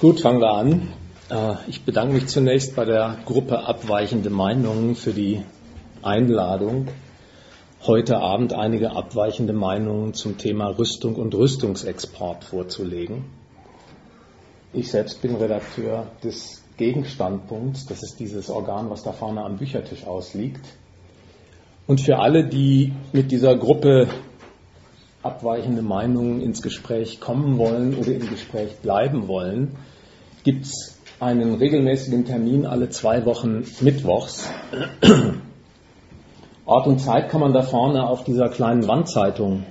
Gut, fangen wir an. Äh, ich bedanke mich zunächst bei der Gruppe Abweichende Meinungen für die Einladung, heute Abend einige abweichende Meinungen zum Thema Rüstung und Rüstungsexport vorzulegen. Ich selbst bin Redakteur des Gegenstandpunkts, das ist dieses Organ, was da vorne am Büchertisch ausliegt. Und für alle, die mit dieser Gruppe abweichende Meinungen ins Gespräch kommen wollen oder im Gespräch bleiben wollen, gibt es einen regelmäßigen Termin alle zwei Wochen mittwochs. Ort und Zeit kann man da vorne auf dieser kleinen Wandzeitung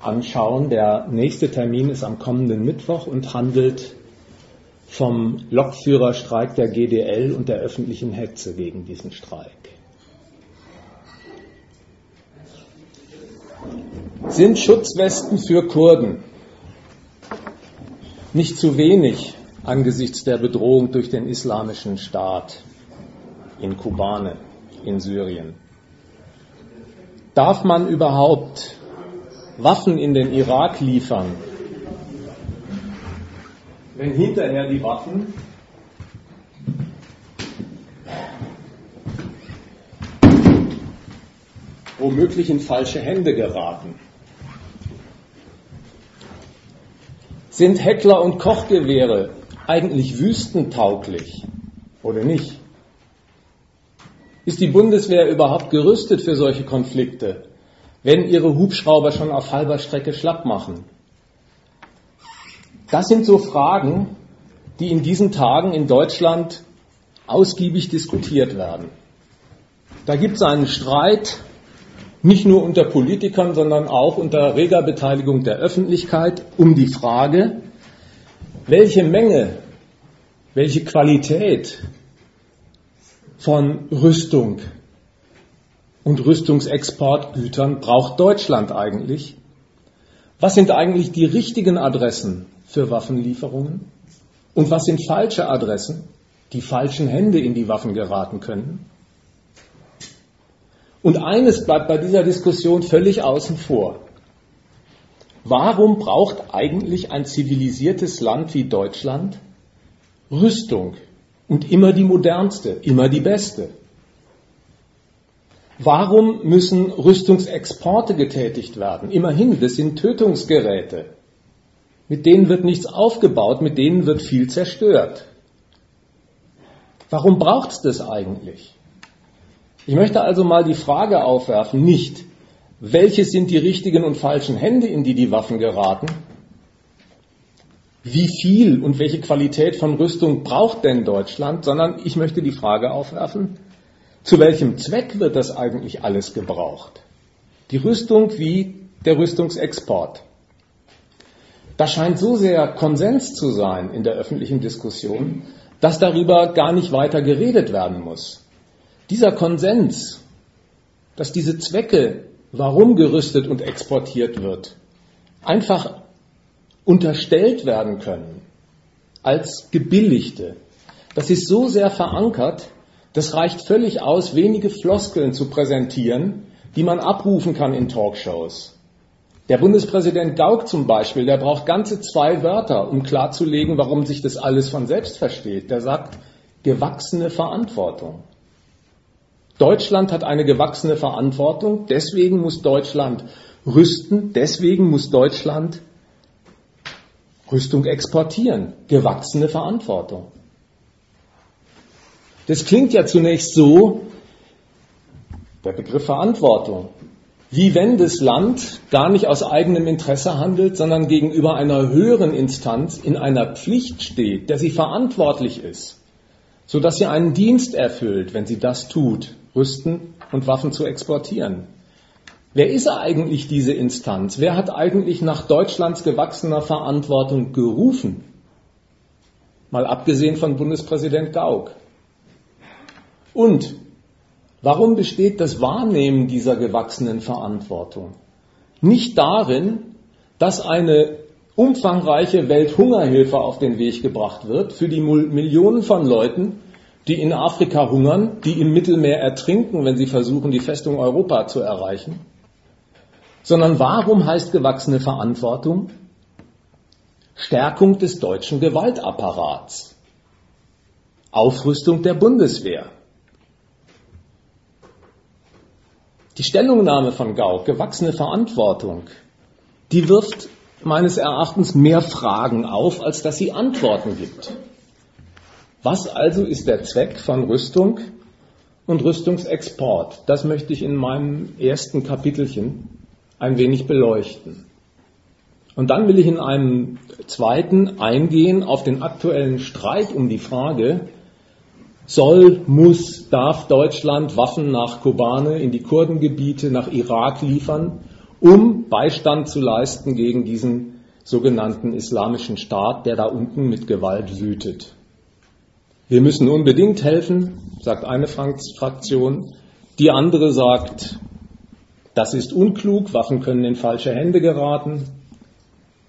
anschauen. Der nächste Termin ist am kommenden Mittwoch und handelt vom Lokführerstreik der GDL und der öffentlichen Hetze gegen diesen Streik. Sind Schutzwesten für Kurden nicht zu wenig angesichts der Bedrohung durch den islamischen Staat in Kobane, in Syrien? Darf man überhaupt Waffen in den Irak liefern, wenn hinterher die Waffen womöglich in falsche Hände geraten? Sind Heckler und Kochgewehre eigentlich wüstentauglich oder nicht? Ist die Bundeswehr überhaupt gerüstet für solche Konflikte, wenn ihre Hubschrauber schon auf halber Strecke schlapp machen? Das sind so Fragen, die in diesen Tagen in Deutschland ausgiebig diskutiert werden. Da gibt es einen Streit nicht nur unter Politikern, sondern auch unter reger Beteiligung der Öffentlichkeit um die Frage, welche Menge, welche Qualität von Rüstung und Rüstungsexportgütern braucht Deutschland eigentlich? Was sind eigentlich die richtigen Adressen für Waffenlieferungen? Und was sind falsche Adressen, die falschen Hände in die Waffen geraten können? Und eines bleibt bei dieser Diskussion völlig außen vor. Warum braucht eigentlich ein zivilisiertes Land wie Deutschland Rüstung und immer die modernste, immer die beste? Warum müssen Rüstungsexporte getätigt werden? Immerhin, das sind Tötungsgeräte. Mit denen wird nichts aufgebaut, mit denen wird viel zerstört. Warum braucht es das eigentlich? Ich möchte also mal die Frage aufwerfen, nicht, welche sind die richtigen und falschen Hände, in die die Waffen geraten? Wie viel und welche Qualität von Rüstung braucht denn Deutschland? Sondern ich möchte die Frage aufwerfen, zu welchem Zweck wird das eigentlich alles gebraucht? Die Rüstung wie der Rüstungsexport. Da scheint so sehr Konsens zu sein in der öffentlichen Diskussion, dass darüber gar nicht weiter geredet werden muss. Dieser Konsens, dass diese Zwecke, warum gerüstet und exportiert wird, einfach unterstellt werden können als gebilligte, das ist so sehr verankert, das reicht völlig aus, wenige Floskeln zu präsentieren, die man abrufen kann in Talkshows. Der Bundespräsident Gauck zum Beispiel, der braucht ganze zwei Wörter, um klarzulegen, warum sich das alles von selbst versteht. Der sagt, gewachsene Verantwortung. Deutschland hat eine gewachsene Verantwortung, deswegen muss Deutschland rüsten, deswegen muss Deutschland Rüstung exportieren. Gewachsene Verantwortung. Das klingt ja zunächst so, der Begriff Verantwortung, wie wenn das Land gar nicht aus eigenem Interesse handelt, sondern gegenüber einer höheren Instanz in einer Pflicht steht, der sie verantwortlich ist, sodass sie einen Dienst erfüllt, wenn sie das tut, Rüsten und Waffen zu exportieren. Wer ist eigentlich diese Instanz? Wer hat eigentlich nach Deutschlands gewachsener Verantwortung gerufen? Mal abgesehen von Bundespräsident Gauck. Und warum besteht das Wahrnehmen dieser gewachsenen Verantwortung? Nicht darin, dass eine umfangreiche Welthungerhilfe auf den Weg gebracht wird für die Millionen von Leuten, die in Afrika hungern, die im Mittelmeer ertrinken, wenn sie versuchen, die Festung Europa zu erreichen, sondern warum heißt gewachsene Verantwortung? Stärkung des deutschen Gewaltapparats, Aufrüstung der Bundeswehr. Die Stellungnahme von Gauck, gewachsene Verantwortung, die wirft meines Erachtens mehr Fragen auf, als dass sie Antworten gibt. Was also ist der Zweck von Rüstung und Rüstungsexport? Das möchte ich in meinem ersten Kapitelchen ein wenig beleuchten. Und dann will ich in einem zweiten eingehen auf den aktuellen Streit um die Frage, soll, muss, darf Deutschland Waffen nach Kobane in die Kurdengebiete, nach Irak liefern, um Beistand zu leisten gegen diesen sogenannten islamischen Staat, der da unten mit Gewalt wütet. Wir müssen unbedingt helfen, sagt eine Fraktion. Die andere sagt, das ist unklug, Waffen können in falsche Hände geraten.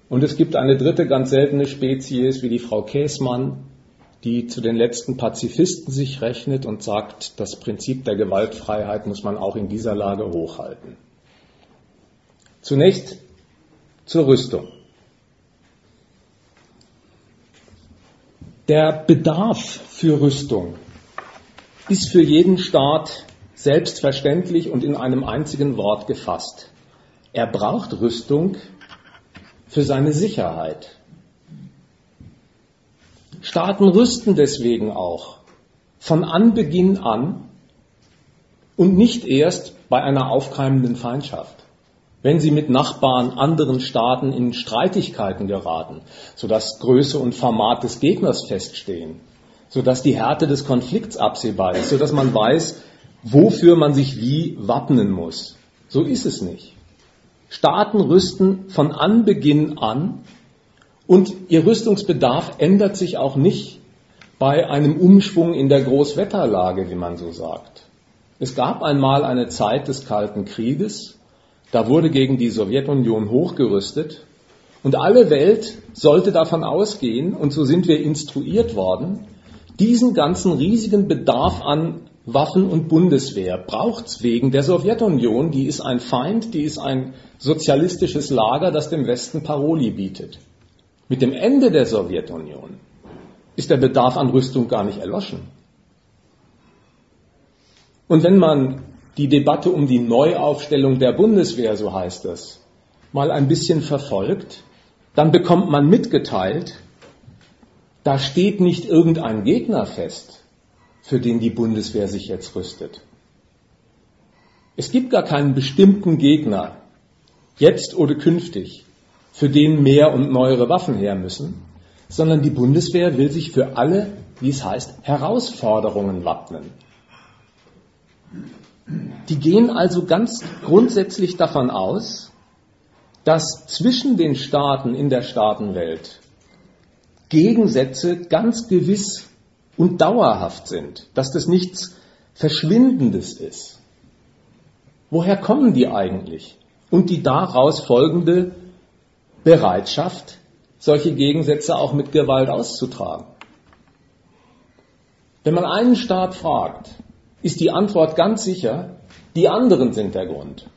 Und es gibt eine dritte ganz seltene Spezies wie die Frau Käßmann, die zu den letzten Pazifisten sich rechnet und sagt, das Prinzip der Gewaltfreiheit muss man auch in dieser Lage hochhalten. Zunächst zur Rüstung. Der Bedarf für Rüstung ist für jeden Staat selbstverständlich und in einem einzigen Wort gefasst. Er braucht Rüstung für seine Sicherheit. Staaten rüsten deswegen auch von Anbeginn an und nicht erst bei einer aufkeimenden Feindschaft. Wenn sie mit Nachbarn anderen Staaten in Streitigkeiten geraten, sodass Größe und Format des Gegners feststehen, sodass die Härte des Konflikts absehbar ist, sodass man weiß, wofür man sich wie wappnen muss. So ist es nicht. Staaten rüsten von Anbeginn an und ihr Rüstungsbedarf ändert sich auch nicht bei einem Umschwung in der Großwetterlage, wie man so sagt. Es gab einmal eine Zeit des Kalten Krieges, da wurde gegen die Sowjetunion hochgerüstet und alle Welt sollte davon ausgehen, und so sind wir instruiert worden, diesen ganzen riesigen Bedarf an Waffen und Bundeswehr braucht es wegen der Sowjetunion, die ist ein Feind, die ist ein sozialistisches Lager, das dem Westen Paroli bietet. Mit dem Ende der Sowjetunion ist der Bedarf an Rüstung gar nicht erloschen. Und wenn man die Debatte um die Neuaufstellung der Bundeswehr, so heißt es, mal ein bisschen verfolgt, dann bekommt man mitgeteilt, da steht nicht irgendein Gegner fest, für den die Bundeswehr sich jetzt rüstet. Es gibt gar keinen bestimmten Gegner, jetzt oder künftig, für den mehr und neuere Waffen her müssen, sondern die Bundeswehr will sich für alle, wie es heißt, Herausforderungen wappnen. Die gehen also ganz grundsätzlich davon aus, dass zwischen den Staaten in der Staatenwelt Gegensätze ganz gewiss und dauerhaft sind, dass das nichts Verschwindendes ist. Woher kommen die eigentlich? Und die daraus folgende Bereitschaft, solche Gegensätze auch mit Gewalt auszutragen. Wenn man einen Staat fragt, ist die Antwort ganz sicher, die anderen sind der Grund.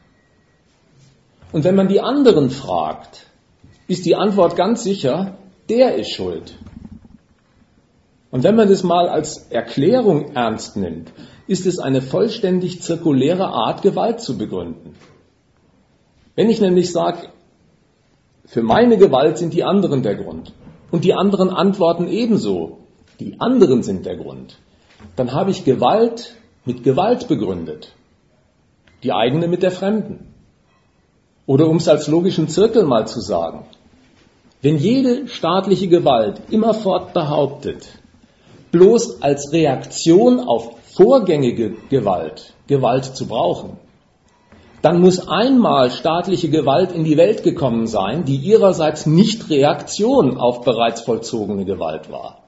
Und wenn man die anderen fragt, ist die Antwort ganz sicher, der ist schuld. Und wenn man das mal als Erklärung ernst nimmt, ist es eine vollständig zirkuläre Art, Gewalt zu begründen. Wenn ich nämlich sage, für meine Gewalt sind die anderen der Grund und die anderen antworten ebenso, die anderen sind der Grund, dann habe ich Gewalt mit Gewalt begründet, die eigene mit der fremden. Oder um es als logischen Zirkel mal zu sagen, wenn jede staatliche Gewalt immerfort behauptet, bloß als Reaktion auf vorgängige Gewalt Gewalt zu brauchen, dann muss einmal staatliche Gewalt in die Welt gekommen sein, die ihrerseits nicht Reaktion auf bereits vollzogene Gewalt war.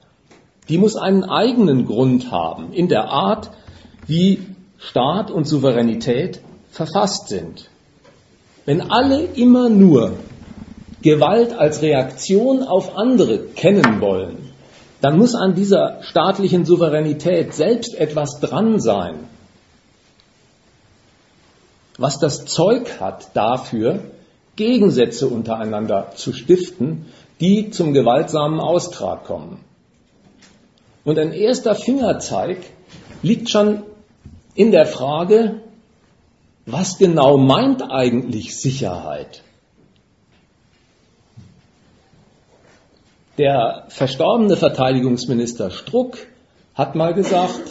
Die muss einen eigenen Grund haben in der Art, wie Staat und Souveränität verfasst sind. Wenn alle immer nur Gewalt als Reaktion auf andere kennen wollen, dann muss an dieser staatlichen Souveränität selbst etwas dran sein, was das Zeug hat dafür, Gegensätze untereinander zu stiften, die zum gewaltsamen Austrag kommen. Und ein erster Fingerzeig liegt schon in der Frage, was genau meint eigentlich Sicherheit? Der verstorbene Verteidigungsminister Struck hat mal gesagt,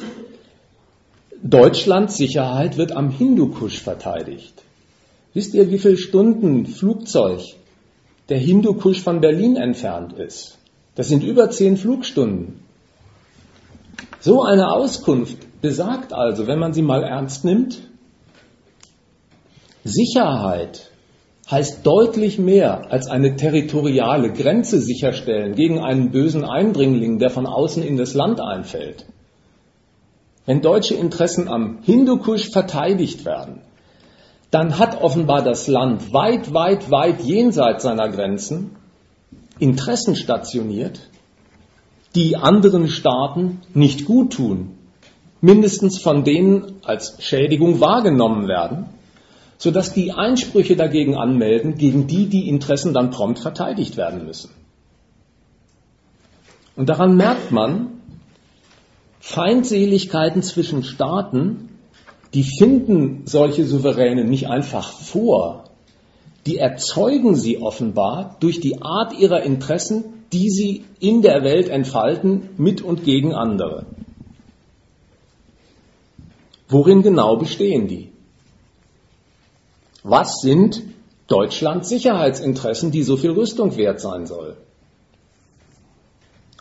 Deutschlands Sicherheit wird am Hindukusch verteidigt. Wisst ihr, wie viele Stunden Flugzeug der Hindukusch von Berlin entfernt ist? Das sind über zehn Flugstunden. So eine Auskunft besagt also, wenn man sie mal ernst nimmt, Sicherheit heißt deutlich mehr als eine territoriale Grenze sicherstellen gegen einen bösen Eindringling, der von außen in das Land einfällt. Wenn deutsche Interessen am Hindukusch verteidigt werden, dann hat offenbar das Land weit, weit, weit jenseits seiner Grenzen Interessen stationiert, die anderen Staaten nicht gut tun, mindestens von denen als Schädigung wahrgenommen werden sodass die Einsprüche dagegen anmelden, gegen die die Interessen dann prompt verteidigt werden müssen. Und daran merkt man, Feindseligkeiten zwischen Staaten, die finden solche Souveräne nicht einfach vor, die erzeugen sie offenbar durch die Art ihrer Interessen, die sie in der Welt entfalten, mit und gegen andere. Worin genau bestehen die? Was sind Deutschlands Sicherheitsinteressen, die so viel Rüstung wert sein soll?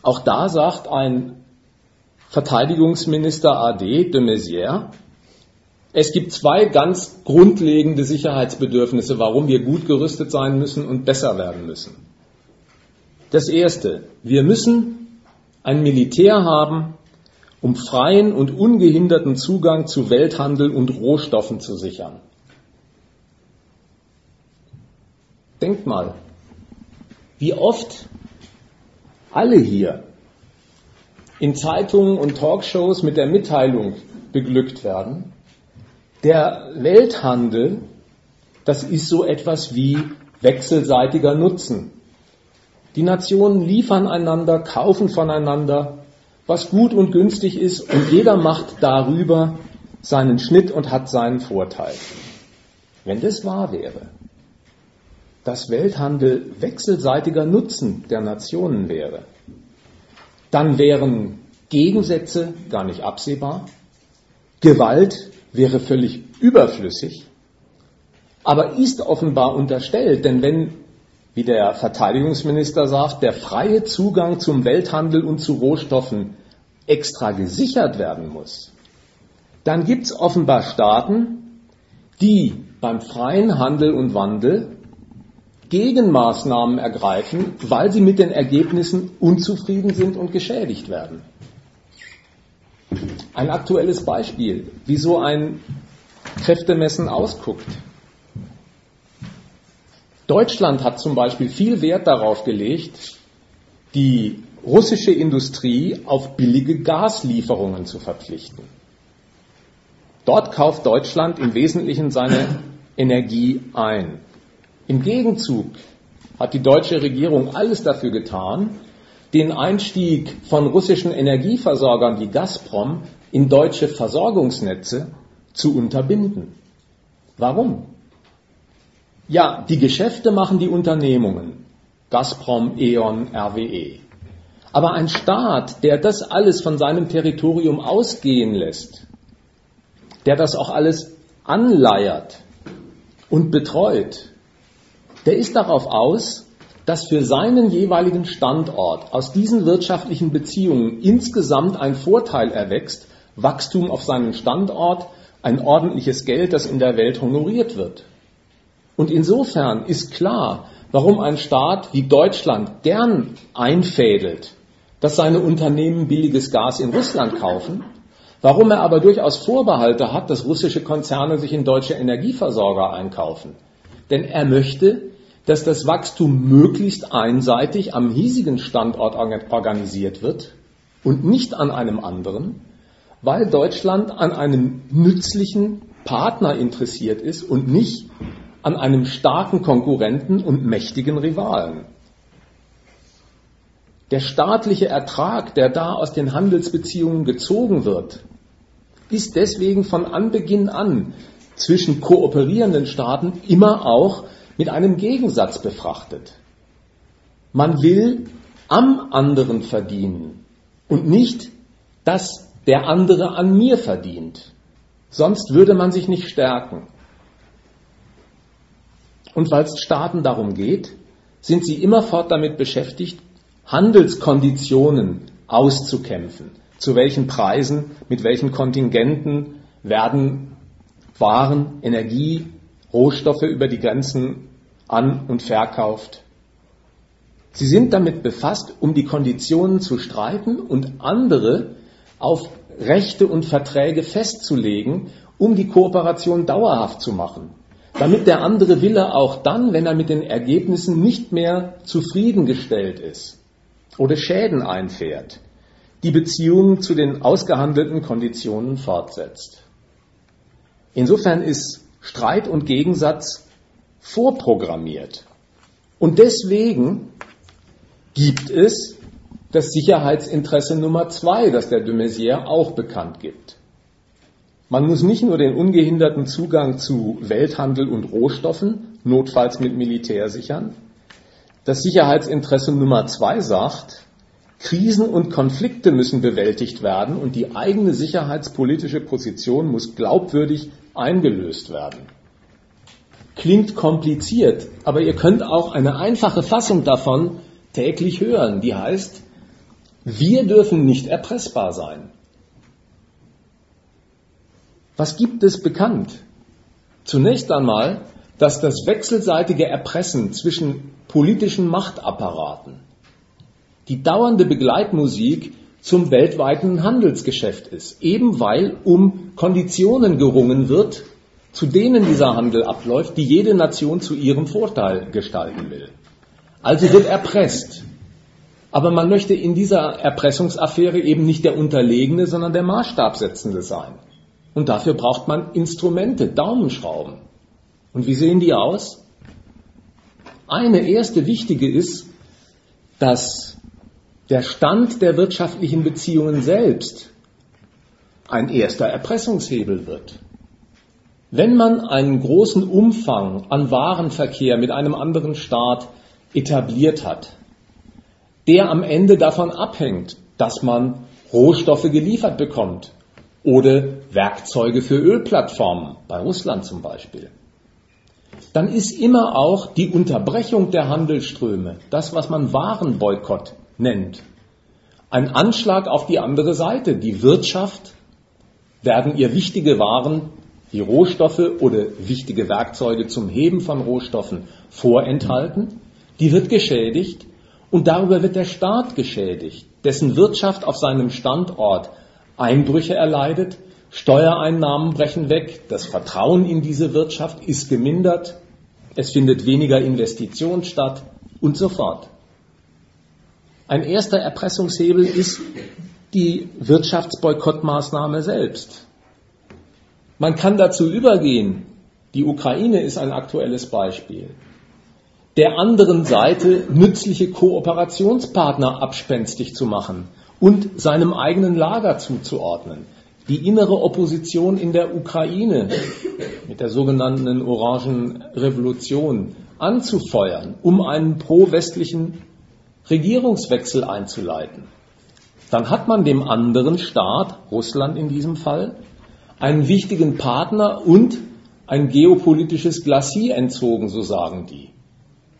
Auch da sagt ein Verteidigungsminister AD de Maizière, es gibt zwei ganz grundlegende Sicherheitsbedürfnisse, warum wir gut gerüstet sein müssen und besser werden müssen. Das erste, wir müssen ein Militär haben, um freien und ungehinderten Zugang zu Welthandel und Rohstoffen zu sichern. Denkt mal, wie oft alle hier in Zeitungen und Talkshows mit der Mitteilung beglückt werden, der Welthandel, das ist so etwas wie wechselseitiger Nutzen. Die Nationen liefern einander, kaufen voneinander, was gut und günstig ist, und jeder macht darüber seinen Schnitt und hat seinen Vorteil. Wenn das wahr wäre, dass Welthandel wechselseitiger Nutzen der Nationen wäre, dann wären Gegensätze gar nicht absehbar, Gewalt wäre völlig überflüssig, aber ist offenbar unterstellt, denn wenn, wie der Verteidigungsminister sagt, der freie Zugang zum Welthandel und zu Rohstoffen extra gesichert werden muss, dann gibt es offenbar Staaten, die beim freien Handel und Wandel Gegenmaßnahmen ergreifen, weil sie mit den Ergebnissen unzufrieden sind und geschädigt werden. Ein aktuelles Beispiel, wie so ein Kräftemessen ausguckt. Deutschland hat zum Beispiel viel Wert darauf gelegt, die russische Industrie auf billige Gaslieferungen zu verpflichten. Dort kauft Deutschland im Wesentlichen seine Energie ein. Im Gegenzug hat die deutsche Regierung alles dafür getan, den Einstieg von russischen Energieversorgern wie Gazprom in deutsche Versorgungsnetze zu unterbinden. Warum? Ja, die Geschäfte machen die Unternehmungen. Gazprom, E.ON, RWE. Aber ein Staat, der das alles von seinem Territorium ausgehen lässt, der das auch alles anleiert und betreut, der ist darauf aus, dass für seinen jeweiligen Standort aus diesen wirtschaftlichen Beziehungen insgesamt ein Vorteil erwächst, Wachstum auf seinem Standort, ein ordentliches Geld, das in der Welt honoriert wird. Und insofern ist klar, warum ein Staat wie Deutschland gern einfädelt, dass seine Unternehmen billiges Gas in Russland kaufen, warum er aber durchaus Vorbehalte hat, dass russische Konzerne sich in deutsche Energieversorger einkaufen. Denn er möchte, dass das Wachstum möglichst einseitig am hiesigen Standort organisiert wird und nicht an einem anderen, weil Deutschland an einem nützlichen Partner interessiert ist und nicht an einem starken Konkurrenten und mächtigen Rivalen. der staatliche Ertrag, der da aus den Handelsbeziehungen gezogen wird, ist deswegen von Anbeginn an zwischen kooperierenden Staaten immer auch mit einem Gegensatz befrachtet. Man will am anderen verdienen und nicht, dass der andere an mir verdient. Sonst würde man sich nicht stärken. Und weil es Staaten darum geht, sind sie immerfort damit beschäftigt, Handelskonditionen auszukämpfen. Zu welchen Preisen, mit welchen Kontingenten werden Waren, Energie, Rohstoffe über die Grenzen an und verkauft. Sie sind damit befasst, um die Konditionen zu streiten und andere auf Rechte und Verträge festzulegen, um die Kooperation dauerhaft zu machen. Damit der andere Wille auch dann, wenn er mit den Ergebnissen nicht mehr zufriedengestellt ist oder Schäden einfährt, die Beziehungen zu den ausgehandelten Konditionen fortsetzt. Insofern ist Streit und Gegensatz vorprogrammiert. Und deswegen gibt es das Sicherheitsinteresse Nummer zwei, das der de Maizière auch bekannt gibt. Man muss nicht nur den ungehinderten Zugang zu Welthandel und Rohstoffen, notfalls mit Militär sichern. Das Sicherheitsinteresse Nummer zwei sagt, Krisen und Konflikte müssen bewältigt werden und die eigene sicherheitspolitische Position muss glaubwürdig eingelöst werden. Klingt kompliziert, aber ihr könnt auch eine einfache Fassung davon täglich hören, die heißt, wir dürfen nicht erpressbar sein. Was gibt es bekannt? Zunächst einmal, dass das wechselseitige Erpressen zwischen politischen Machtapparaten die dauernde Begleitmusik zum weltweiten Handelsgeschäft ist, eben weil um Konditionen gerungen wird, zu denen dieser Handel abläuft, die jede Nation zu ihrem Vorteil gestalten will. Also wird erpresst. Aber man möchte in dieser Erpressungsaffäre eben nicht der Unterlegene, sondern der Maßstabsetzende sein. Und dafür braucht man Instrumente, Daumenschrauben. Und wie sehen die aus? Eine erste wichtige ist, dass der Stand der wirtschaftlichen Beziehungen selbst ein erster Erpressungshebel wird. Wenn man einen großen Umfang an Warenverkehr mit einem anderen Staat etabliert hat, der am Ende davon abhängt, dass man Rohstoffe geliefert bekommt oder Werkzeuge für Ölplattformen, bei Russland zum Beispiel, dann ist immer auch die Unterbrechung der Handelsströme, das, was man Warenboykott nennt, ein Anschlag auf die andere Seite. Die Wirtschaft werden ihr wichtige Waren, wie Rohstoffe oder wichtige Werkzeuge zum Heben von Rohstoffen vorenthalten. Die wird geschädigt und darüber wird der Staat geschädigt, dessen Wirtschaft auf seinem Standort Einbrüche erleidet, Steuereinnahmen brechen weg, das Vertrauen in diese Wirtschaft ist gemindert, es findet weniger Investition statt und so fort. Ein erster Erpressungshebel ist die Wirtschaftsboykottmaßnahme selbst. Man kann dazu übergehen, die Ukraine ist ein aktuelles Beispiel, der anderen Seite nützliche Kooperationspartner abspenstig zu machen und seinem eigenen Lager zuzuordnen. Die innere Opposition in der Ukraine mit der sogenannten Orangen Revolution anzufeuern, um einen pro-westlichen Regierungswechsel einzuleiten. Dann hat man dem anderen Staat, Russland in diesem Fall, einen wichtigen Partner und ein geopolitisches Glacier entzogen, so sagen die.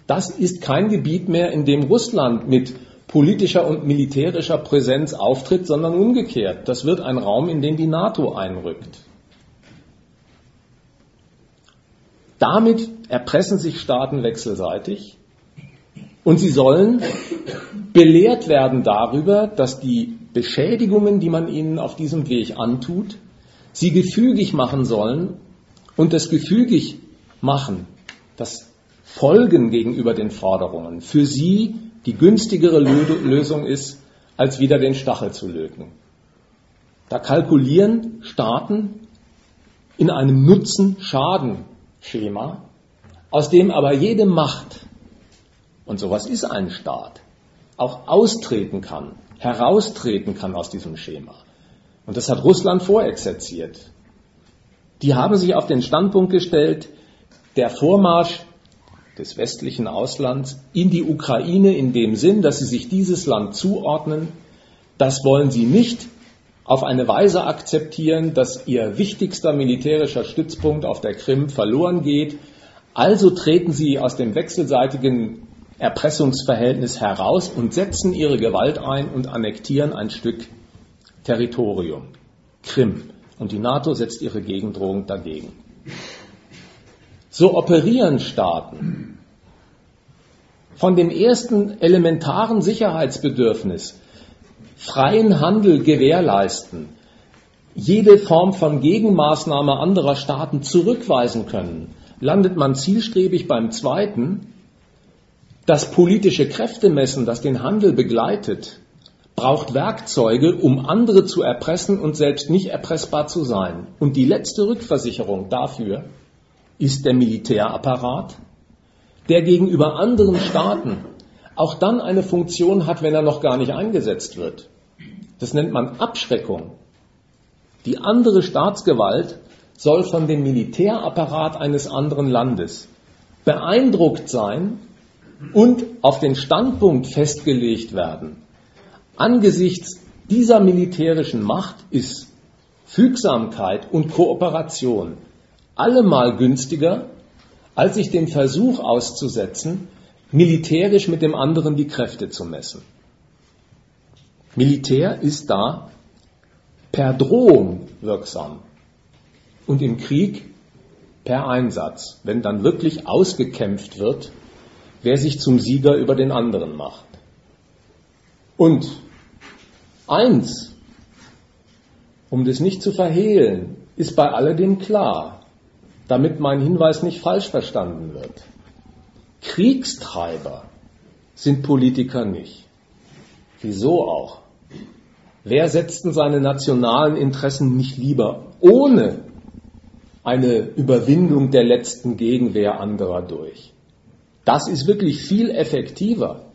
Das ist kein Gebiet mehr, in dem Russland mit politischer und militärischer Präsenz auftritt, sondern umgekehrt. Das wird ein Raum, in den die NATO einrückt. Damit erpressen sich Staaten wechselseitig und sie sollen belehrt werden darüber, dass die Beschädigungen, die man ihnen auf diesem Weg antut, sie gefügig machen sollen und das gefügig machen, das Folgen gegenüber den Forderungen für sie die günstigere Lösung ist, als wieder den Stachel zu löten. Da kalkulieren Staaten in einem Nutzen-Schaden-Schema, aus dem aber jede Macht, und sowas ist ein Staat, auch austreten kann, heraustreten kann aus diesem Schema. Und das hat Russland vorexerziert. Die haben sich auf den Standpunkt gestellt, der Vormarsch des westlichen Auslands in die Ukraine in dem Sinn, dass sie sich dieses Land zuordnen, das wollen sie nicht auf eine Weise akzeptieren, dass ihr wichtigster militärischer Stützpunkt auf der Krim verloren geht. Also treten sie aus dem wechselseitigen Erpressungsverhältnis heraus und setzen ihre Gewalt ein und annektieren ein Stück Territorium, Krim. Und die NATO setzt ihre Gegendrohung dagegen. So operieren Staaten von dem ersten elementaren Sicherheitsbedürfnis, freien Handel gewährleisten, jede Form von Gegenmaßnahme anderer Staaten zurückweisen können, landet man zielstrebig beim zweiten, das politische Kräftemessen, das den Handel begleitet, braucht Werkzeuge, um andere zu erpressen und selbst nicht erpressbar zu sein. Und die letzte Rückversicherung dafür ist der Militärapparat, der gegenüber anderen Staaten auch dann eine Funktion hat, wenn er noch gar nicht eingesetzt wird. Das nennt man Abschreckung. Die andere Staatsgewalt soll von dem Militärapparat eines anderen Landes beeindruckt sein und auf den Standpunkt festgelegt werden. Angesichts dieser militärischen Macht ist Fügsamkeit und Kooperation allemal günstiger, als sich dem Versuch auszusetzen, militärisch mit dem anderen die Kräfte zu messen. Militär ist da per Drohung wirksam und im Krieg per Einsatz, wenn dann wirklich ausgekämpft wird, wer sich zum Sieger über den anderen macht. Und eins, um das nicht zu verhehlen, ist bei alledem klar, damit mein Hinweis nicht falsch verstanden wird. Kriegstreiber sind Politiker nicht. Wieso auch? Wer setzt denn seine nationalen Interessen nicht lieber ohne eine Überwindung der letzten Gegenwehr anderer durch? Das ist wirklich viel effektiver,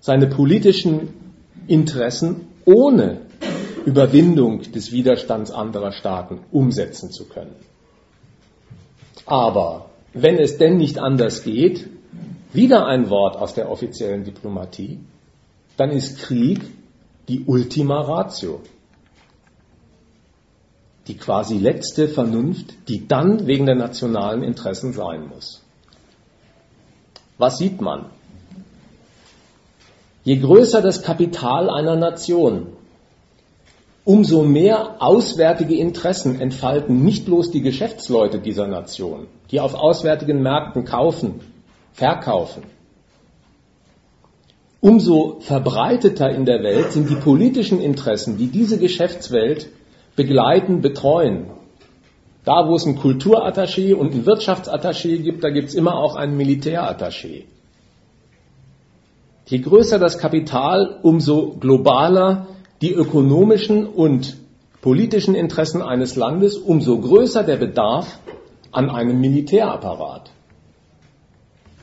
seine politischen Interessen ohne Überwindung des Widerstands anderer Staaten umsetzen zu können. Aber wenn es denn nicht anders geht, wieder ein Wort aus der offiziellen Diplomatie, dann ist Krieg die Ultima Ratio. Die quasi letzte Vernunft, die dann wegen der nationalen Interessen sein muss. Was sieht man? Je größer das Kapital einer Nation, umso mehr auswärtige Interessen entfalten nicht bloß die Geschäftsleute dieser Nation, die auf auswärtigen Märkten kaufen, verkaufen. Umso verbreiteter in der Welt sind die politischen Interessen, die diese Geschäftswelt begleiten, betreuen. Da, wo es einen Kulturattaché und einen Wirtschaftsattaché gibt, da gibt es immer auch einen Militärattaché. Je größer das Kapital, umso globaler die ökonomischen und politischen Interessen eines Landes, umso größer der Bedarf an einem Militärapparat.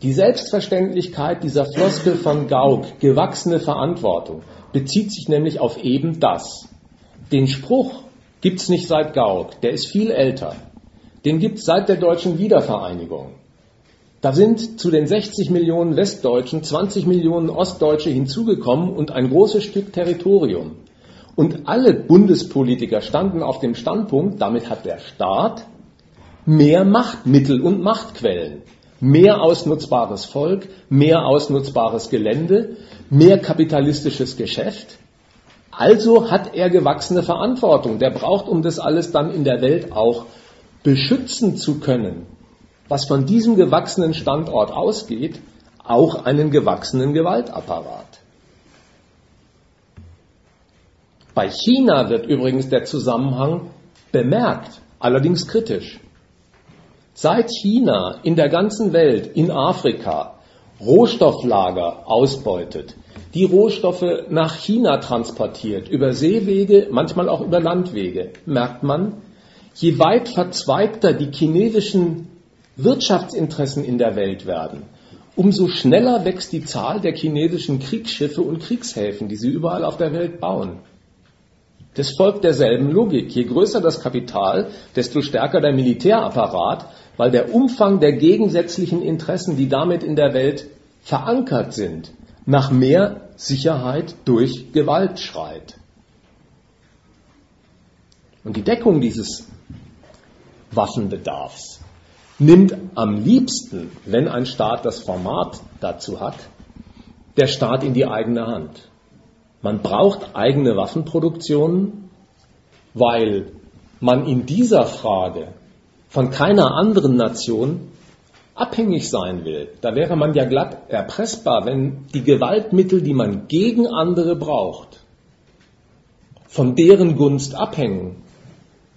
Die Selbstverständlichkeit dieser Floskel von Gauck, gewachsene Verantwortung, bezieht sich nämlich auf eben das. Den Spruch gibt's nicht seit Gauck, der ist viel älter. Den gibt's seit der deutschen Wiedervereinigung. Da sind zu den 60 Millionen Westdeutschen 20 Millionen Ostdeutsche hinzugekommen und ein großes Stück Territorium. Und alle Bundespolitiker standen auf dem Standpunkt, damit hat der Staat mehr Machtmittel und Machtquellen, mehr ausnutzbares Volk, mehr ausnutzbares Gelände, mehr kapitalistisches Geschäft. Also hat er gewachsene Verantwortung. Der braucht, um das alles dann in der Welt auch beschützen zu können, was von diesem gewachsenen Standort ausgeht, auch einen gewachsenen Gewaltapparat. Bei China wird übrigens der Zusammenhang bemerkt, allerdings kritisch. Seit China in der ganzen Welt, in Afrika, Rohstofflager ausbeutet, die Rohstoffe nach China transportiert, über Seewege, manchmal auch über Landwege, merkt man, je weit verzweigter die chinesischen Wirtschaftsinteressen in der Welt werden, umso schneller wächst die Zahl der chinesischen Kriegsschiffe und Kriegshäfen, die sie überall auf der Welt bauen. Das folgt derselben Logik. Je größer das Kapital, desto stärker der Militärapparat, weil der Umfang der gegensätzlichen Interessen, die damit in der Welt verankert sind, nach mehr Sicherheit durch Gewalt schreit. Und die Deckung dieses Waffenbedarfs nimmt am liebsten, wenn ein Staat das Format dazu hat, der Staat in die eigene Hand. Man braucht eigene Waffenproduktionen, weil man in dieser Frage von keiner anderen Nation abhängig sein will. Da wäre man ja glatt erpressbar, wenn die Gewaltmittel, die man gegen andere braucht, von deren Gunst abhängen,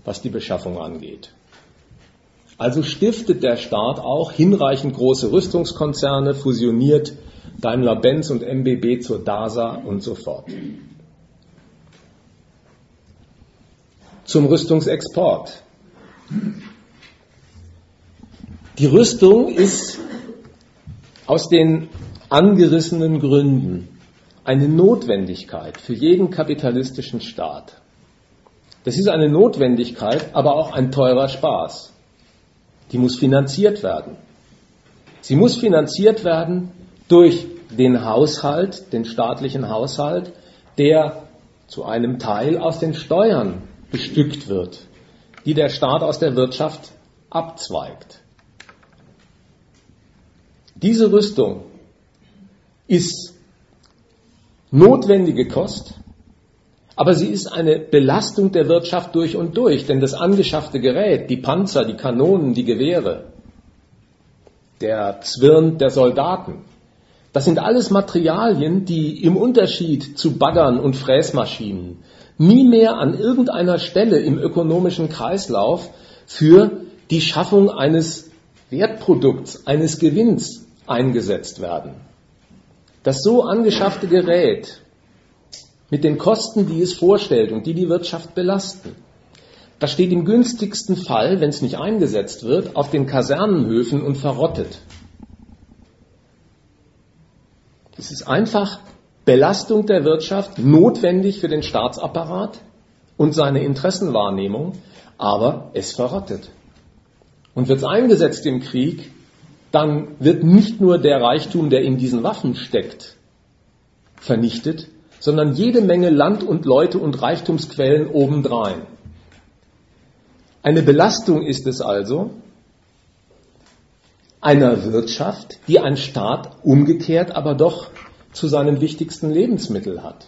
was die Beschaffung angeht. Also stiftet der Staat auch hinreichend große Rüstungskonzerne, fusioniert Daimler-Benz und MBB zur DASA und so fort. Zum Rüstungsexport. Die Rüstung ist aus den angerissenen Gründen eine Notwendigkeit für jeden kapitalistischen Staat. Das ist eine Notwendigkeit, aber auch ein teurer Spaß. Die muss finanziert werden. Sie muss finanziert werden durch den Haushalt, den staatlichen Haushalt, der zu einem Teil aus den Steuern bestückt wird, die der Staat aus der Wirtschaft abzweigt. Diese Rüstung ist notwendige Kost, aber sie ist eine Belastung der Wirtschaft durch und durch, denn das angeschaffte Gerät, die Panzer, die Kanonen, die Gewehre, der Zwirn der Soldaten, das sind alles Materialien, die im Unterschied zu Baggern und Fräsmaschinen nie mehr an irgendeiner Stelle im ökonomischen Kreislauf für die Schaffung eines Wertprodukts, eines Gewinns eingesetzt werden. Das so angeschaffte Gerät mit den Kosten, die es vorstellt und die die Wirtschaft belasten, das steht im günstigsten Fall, wenn es nicht eingesetzt wird, auf den Kasernenhöfen und verrottet. Es ist einfach Belastung der Wirtschaft, notwendig für den Staatsapparat und seine Interessenwahrnehmung, aber es verrottet. Und wird es eingesetzt im Krieg, dann wird nicht nur der Reichtum, der in diesen Waffen steckt, vernichtet, sondern jede Menge Land und Leute und Reichtumsquellen obendrein. Eine Belastung ist es also, einer Wirtschaft, die ein Staat umgekehrt aber doch zu seinem wichtigsten Lebensmittel hat.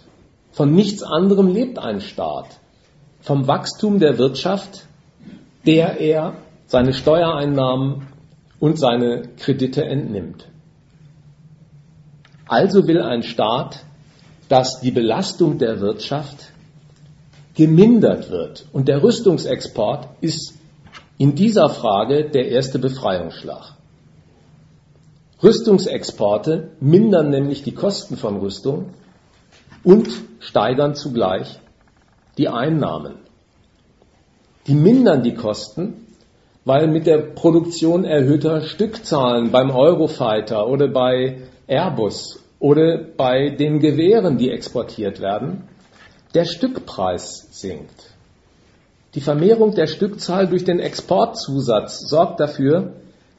Von nichts anderem lebt ein Staat. Vom Wachstum der Wirtschaft, der er seine Steuereinnahmen und seine Kredite entnimmt. Also will ein Staat, dass die Belastung der Wirtschaft gemindert wird. Und der Rüstungsexport ist in dieser Frage der erste Befreiungsschlag. Rüstungsexporte mindern nämlich die Kosten von Rüstung und steigern zugleich die Einnahmen. Die mindern die Kosten, weil mit der Produktion erhöhter Stückzahlen beim Eurofighter oder bei Airbus oder bei den Gewehren, die exportiert werden, der Stückpreis sinkt. Die Vermehrung der Stückzahl durch den Exportzusatz sorgt dafür,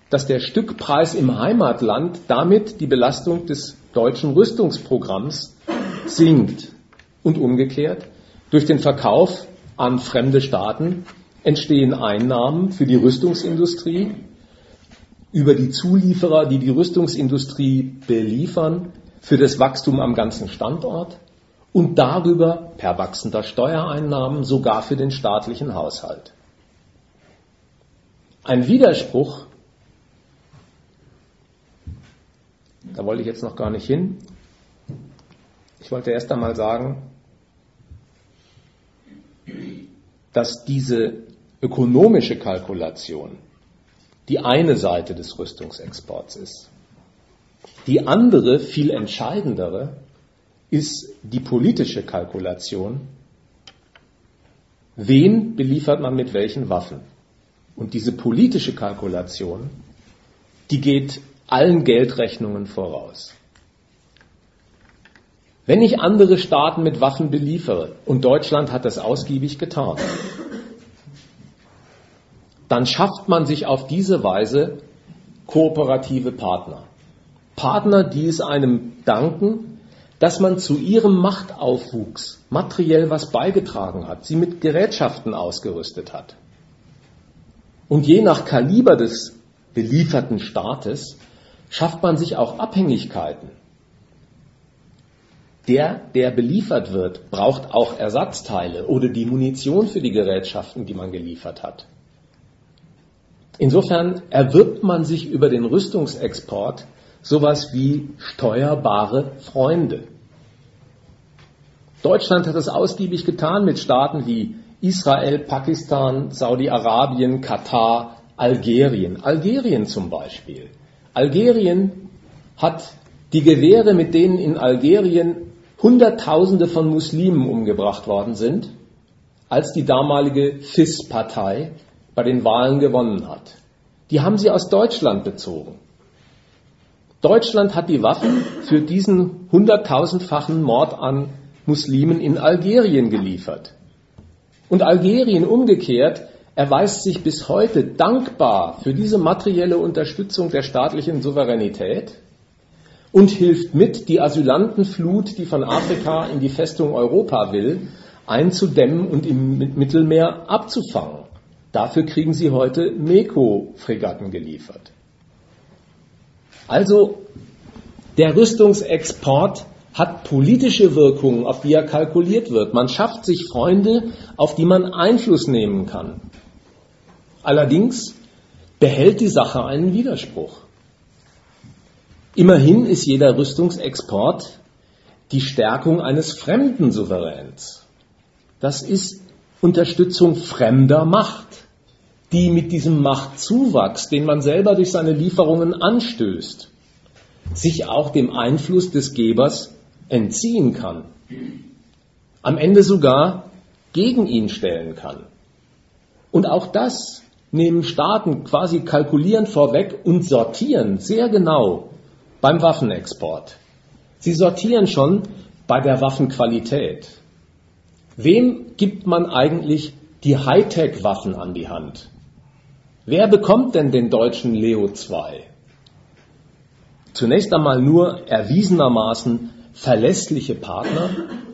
dass der Stückpreis im Heimatland damit die Belastung des deutschen Rüstungsprogramms sinkt. Und umgekehrt, durch den Verkauf an fremde Staaten entstehen Einnahmen für die Rüstungsindustrie, über die Zulieferer, die die Rüstungsindustrie beliefern, für das Wachstum am ganzen Standort und darüber per wachsender Steuereinnahmen sogar für den staatlichen Haushalt. Ein Widerspruch Da wollte ich jetzt noch gar nicht hin. Ich wollte erst einmal sagen, dass diese ökonomische Kalkulation die eine Seite des Rüstungsexports ist. Die andere, viel entscheidendere, ist die politische Kalkulation. Wen beliefert man mit welchen Waffen? Und diese politische Kalkulation, die geht allen Geldrechnungen voraus. Wenn ich andere Staaten mit Waffen beliefere, und Deutschland hat das ausgiebig getan, dann schafft man sich auf diese Weise kooperative Partner. Partner, die es einem danken, dass man zu ihrem Machtaufwuchs materiell was beigetragen hat, sie mit Gerätschaften ausgerüstet hat. Und je nach Kaliber des belieferten Staates schafft man sich auch Abhängigkeiten. Der, der beliefert wird, braucht auch Ersatzteile oder die Munition für die Gerätschaften, die man geliefert hat. Insofern erwirbt man sich über den Rüstungsexport sowas wie steuerbare Freunde. Deutschland hat es ausgiebig getan mit Staaten wie Israel, Pakistan, Saudi-Arabien, Katar, Algerien. Algerien zum Beispiel. Algerien hat die Gewehre, mit denen in Algerien Hunderttausende von Muslimen umgebracht worden sind, als die damalige FIS-Partei bei den Wahlen gewonnen hat. Die haben sie aus Deutschland bezogen. Deutschland hat die Waffen für diesen hunderttausendfachen Mord an Muslimen in Algerien geliefert. Und Algerien umgekehrt erweist sich bis heute dankbar für diese materielle Unterstützung der staatlichen Souveränität und hilft mit, die Asylantenflut, die von Afrika in die Festung Europa will, einzudämmen und im Mittelmeer abzufangen. Dafür kriegen sie heute Meko-Fregatten geliefert. Also der Rüstungsexport hat politische Wirkungen, auf die er kalkuliert wird. Man schafft sich Freunde, auf die man Einfluss nehmen kann. Allerdings behält die Sache einen Widerspruch. Immerhin ist jeder Rüstungsexport die Stärkung eines fremden Souveräns. Das ist Unterstützung fremder Macht, die mit diesem Machtzuwachs, den man selber durch seine Lieferungen anstößt, sich auch dem Einfluss des Gebers entziehen kann, am Ende sogar gegen ihn stellen kann. Und auch das nehmen Staaten quasi kalkulierend vorweg und sortieren sehr genau beim Waffenexport. Sie sortieren schon bei der Waffenqualität. Wem gibt man eigentlich die Hightech-Waffen an die Hand? Wer bekommt denn den deutschen Leo 2? Zunächst einmal nur erwiesenermaßen verlässliche Partner,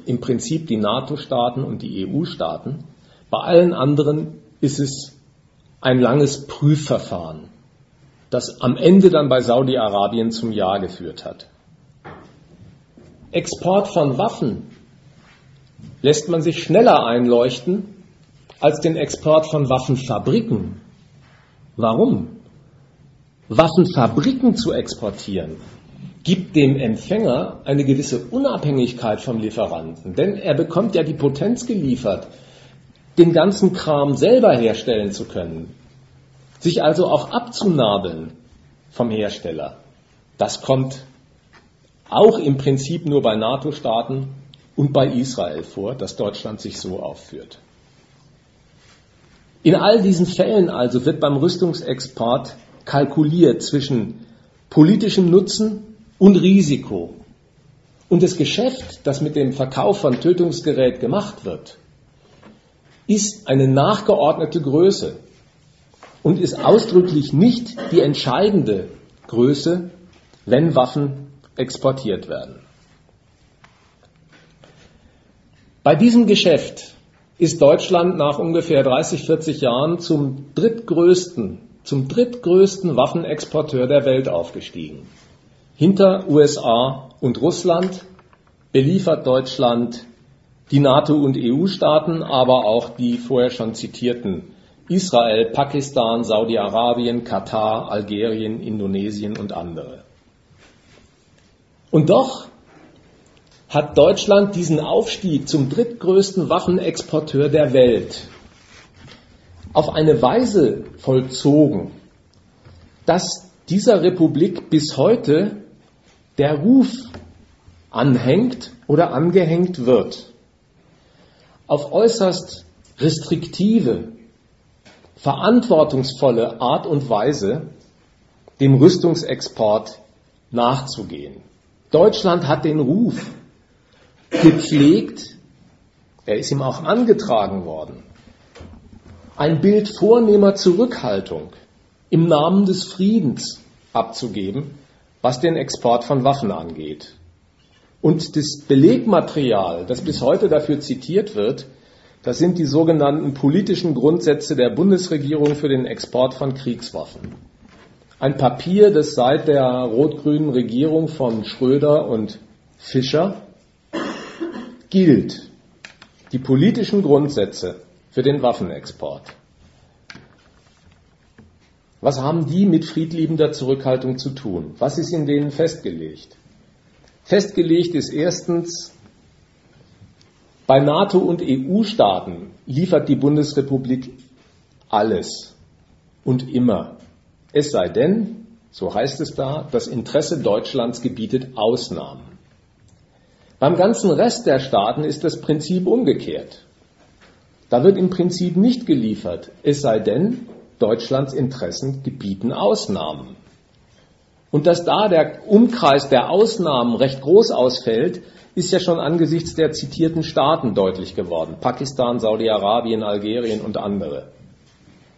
im Prinzip die NATO-Staaten und die EU-Staaten. Bei allen anderen ist es ein langes Prüfverfahren, das am Ende dann bei Saudi-Arabien zum Ja geführt hat. Export von Waffen lässt man sich schneller einleuchten als den Export von Waffenfabriken. Warum? Waffenfabriken zu exportieren gibt dem Empfänger eine gewisse Unabhängigkeit vom Lieferanten, denn er bekommt ja die Potenz geliefert, den ganzen Kram selber herstellen zu können, sich also auch abzunabeln vom Hersteller. Das kommt auch im Prinzip nur bei NATO-Staaten und bei Israel vor, dass Deutschland sich so aufführt. In all diesen Fällen also wird beim Rüstungsexport kalkuliert zwischen politischem Nutzen und Risiko. Und das Geschäft, das mit dem Verkauf von Tötungsgerät gemacht wird, ist eine nachgeordnete Größe und ist ausdrücklich nicht die entscheidende Größe, wenn Waffen exportiert werden. Bei diesem Geschäft ist Deutschland nach ungefähr 30, 40 Jahren zum drittgrößten, zum drittgrößten Waffenexporteur der Welt aufgestiegen. Hinter USA und Russland beliefert Deutschland die NATO- und EU-Staaten, aber auch die vorher schon zitierten Israel, Pakistan, Saudi-Arabien, Katar, Algerien, Indonesien und andere. Und doch hat Deutschland diesen Aufstieg zum drittgrößten Waffenexporteur der Welt auf eine Weise vollzogen, dass dieser Republik bis heute der Ruf anhängt oder angehängt wird. Auf äußerst restriktive, verantwortungsvolle Art und Weise dem Rüstungsexport nachzugehen. Deutschland hat den Ruf gepflegt, er ist ihm auch angetragen worden, ein Bild vornehmer Zurückhaltung im Namen des Friedens abzugeben, was den Export von Waffen angeht. Und das Belegmaterial, das bis heute dafür zitiert wird, das sind die sogenannten politischen Grundsätze der Bundesregierung für den Export von Kriegswaffen. Ein Papier, das seit der rot-grünen Regierung von Schröder und Fischer gilt. Die politischen Grundsätze für den Waffenexport. Was haben die mit friedliebender Zurückhaltung zu tun? Was ist in denen festgelegt? Festgelegt ist erstens, bei NATO und EU-Staaten liefert die Bundesrepublik alles und immer. Es sei denn, so heißt es da, das Interesse Deutschlands gebietet Ausnahmen. Beim ganzen Rest der Staaten ist das Prinzip umgekehrt. Da wird im Prinzip nicht geliefert, es sei denn, Deutschlands Interessen gebieten Ausnahmen. Und dass da der Umkreis der Ausnahmen recht groß ausfällt, ist ja schon angesichts der zitierten Staaten deutlich geworden. Pakistan, Saudi-Arabien, Algerien und andere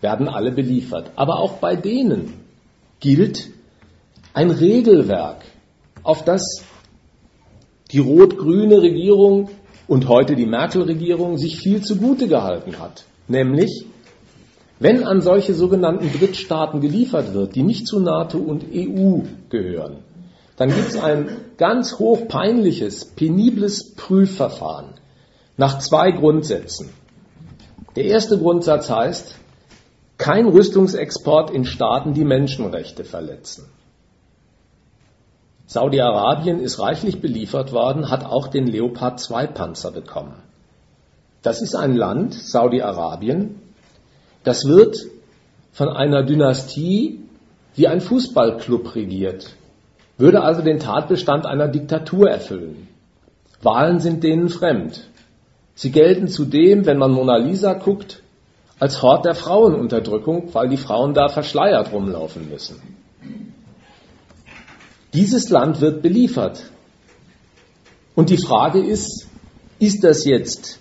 werden alle beliefert. Aber auch bei denen gilt ein Regelwerk, auf das die rot-grüne Regierung und heute die Merkel-Regierung sich viel zugute gehalten hat. Nämlich, wenn an solche sogenannten Drittstaaten geliefert wird, die nicht zu NATO und EU gehören, dann gibt es ein ganz hoch peinliches, penibles Prüfverfahren nach zwei Grundsätzen. Der erste Grundsatz heißt, kein Rüstungsexport in Staaten, die Menschenrechte verletzen. Saudi-Arabien ist reichlich beliefert worden, hat auch den Leopard 2 Panzer bekommen. Das ist ein Land, Saudi-Arabien, das wird von einer Dynastie wie ein Fußballclub regiert, würde also den Tatbestand einer Diktatur erfüllen. Wahlen sind denen fremd. Sie gelten zudem, wenn man Mona Lisa guckt, als Hort der Frauenunterdrückung, weil die Frauen da verschleiert rumlaufen müssen. Dieses Land wird beliefert. Und die Frage ist, ist das jetzt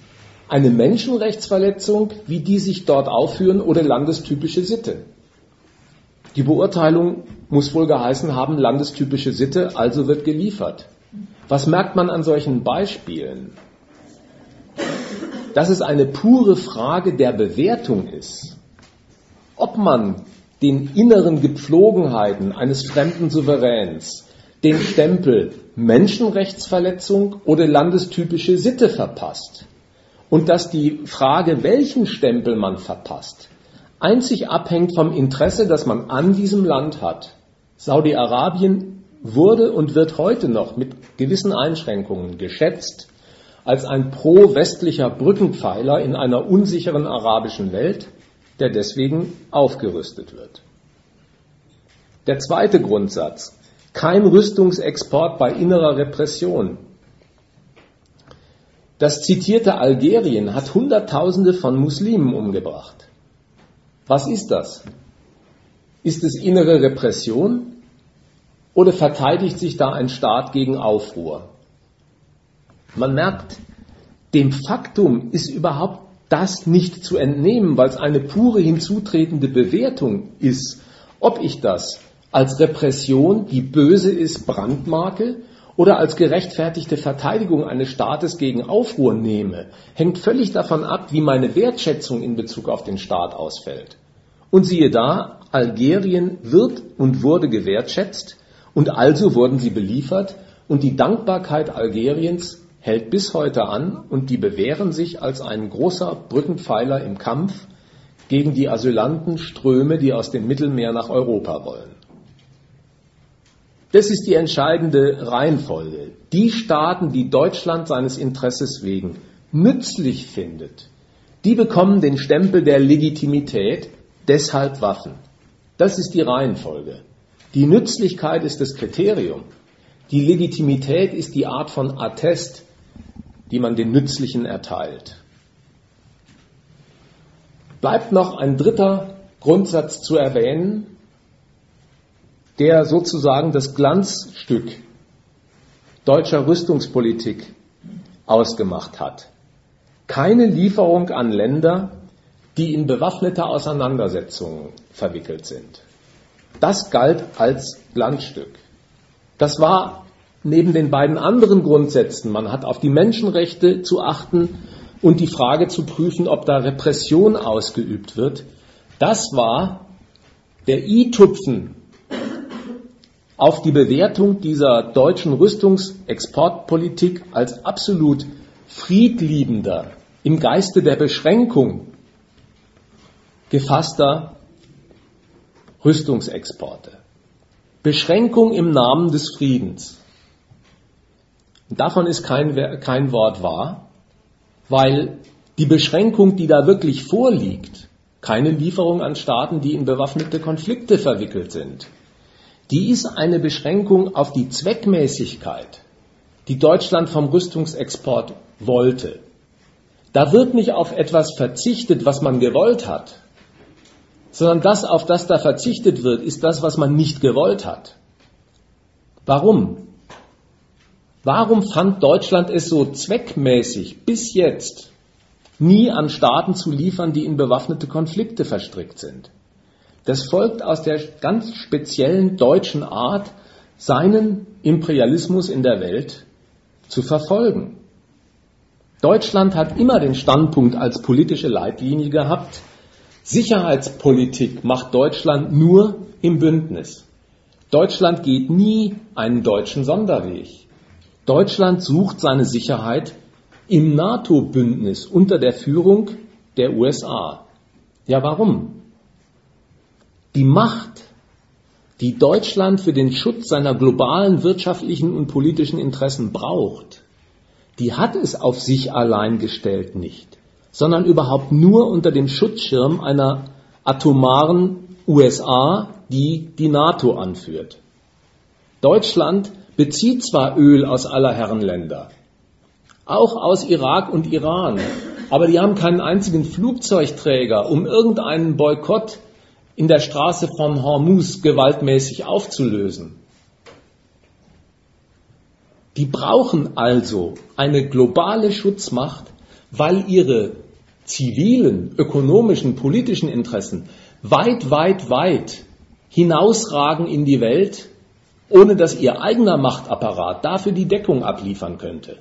eine Menschenrechtsverletzung, wie die sich dort aufführen, oder landestypische Sitte. Die Beurteilung muss wohl geheißen haben, landestypische Sitte, also wird geliefert. Was merkt man an solchen Beispielen? Dass es eine pure Frage der Bewertung ist, ob man den inneren Gepflogenheiten eines fremden Souveräns den Stempel Menschenrechtsverletzung oder landestypische Sitte verpasst und dass die Frage, welchen Stempel man verpasst, einzig abhängt vom Interesse, das man an diesem Land hat. Saudi-Arabien wurde und wird heute noch mit gewissen Einschränkungen geschätzt als ein pro-westlicher Brückenpfeiler in einer unsicheren arabischen Welt, der deswegen aufgerüstet wird. Der zweite Grundsatz, kein Rüstungsexport bei innerer Repression, das zitierte Algerien hat Hunderttausende von Muslimen umgebracht. Was ist das? Ist es innere Repression oder verteidigt sich da ein Staat gegen Aufruhr? Man merkt, dem Faktum ist überhaupt das nicht zu entnehmen, weil es eine pure hinzutretende Bewertung ist, ob ich das als Repression, die böse ist, Brandmarke oder als gerechtfertigte Verteidigung eines Staates gegen Aufruhr nehme, hängt völlig davon ab, wie meine Wertschätzung in Bezug auf den Staat ausfällt. Und siehe da, Algerien wird und wurde gewertschätzt und also wurden sie beliefert und die Dankbarkeit Algeriens hält bis heute an und die bewähren sich als ein großer Brückenpfeiler im Kampf gegen die Asylantenströme, die aus dem Mittelmeer nach Europa wollen. Das ist die entscheidende Reihenfolge. Die Staaten, die Deutschland seines Interesses wegen nützlich findet, die bekommen den Stempel der Legitimität, deshalb Waffen. Das ist die Reihenfolge. Die Nützlichkeit ist das Kriterium. Die Legitimität ist die Art von Attest, die man den Nützlichen erteilt. Bleibt noch ein dritter Grundsatz zu erwähnen, der sozusagen das Glanzstück deutscher Rüstungspolitik ausgemacht hat. Keine Lieferung an Länder, die in bewaffnete Auseinandersetzungen verwickelt sind. Das galt als Glanzstück. Das war neben den beiden anderen Grundsätzen, man hat auf die Menschenrechte zu achten und die Frage zu prüfen, ob da Repression ausgeübt wird, das war der i-Tupfen auf die Bewertung dieser deutschen Rüstungsexportpolitik als absolut friedliebender, im Geiste der Beschränkung gefasster Rüstungsexporte. Beschränkung im Namen des Friedens. Davon ist kein, kein Wort wahr, weil die Beschränkung, die da wirklich vorliegt, keine Lieferung an Staaten, die in bewaffnete Konflikte verwickelt sind, die ist eine Beschränkung auf die Zweckmäßigkeit, die Deutschland vom Rüstungsexport wollte. Da wird nicht auf etwas verzichtet, was man gewollt hat, sondern das, auf das da verzichtet wird, ist das, was man nicht gewollt hat. Warum? Warum fand Deutschland es so zweckmäßig, bis jetzt nie an Staaten zu liefern, die in bewaffnete Konflikte verstrickt sind? Das folgt aus der ganz speziellen deutschen Art, seinen Imperialismus in der Welt zu verfolgen. Deutschland hat immer den Standpunkt als politische Leitlinie gehabt, Sicherheitspolitik macht Deutschland nur im Bündnis. Deutschland geht nie einen deutschen Sonderweg. Deutschland sucht seine Sicherheit im NATO-Bündnis unter der Führung der USA. Ja, warum? Die Macht, die Deutschland für den Schutz seiner globalen wirtschaftlichen und politischen Interessen braucht, die hat es auf sich allein gestellt nicht, sondern überhaupt nur unter dem Schutzschirm einer atomaren USA, die die NATO anführt. Deutschland bezieht zwar Öl aus aller Herren Länder, auch aus Irak und Iran, aber die haben keinen einzigen Flugzeugträger, um irgendeinen Boykott in der Straße von Hormuz gewaltmäßig aufzulösen. Die brauchen also eine globale Schutzmacht, weil ihre zivilen, ökonomischen, politischen Interessen weit, weit, weit hinausragen in die Welt ohne dass ihr eigener Machtapparat dafür die Deckung abliefern könnte.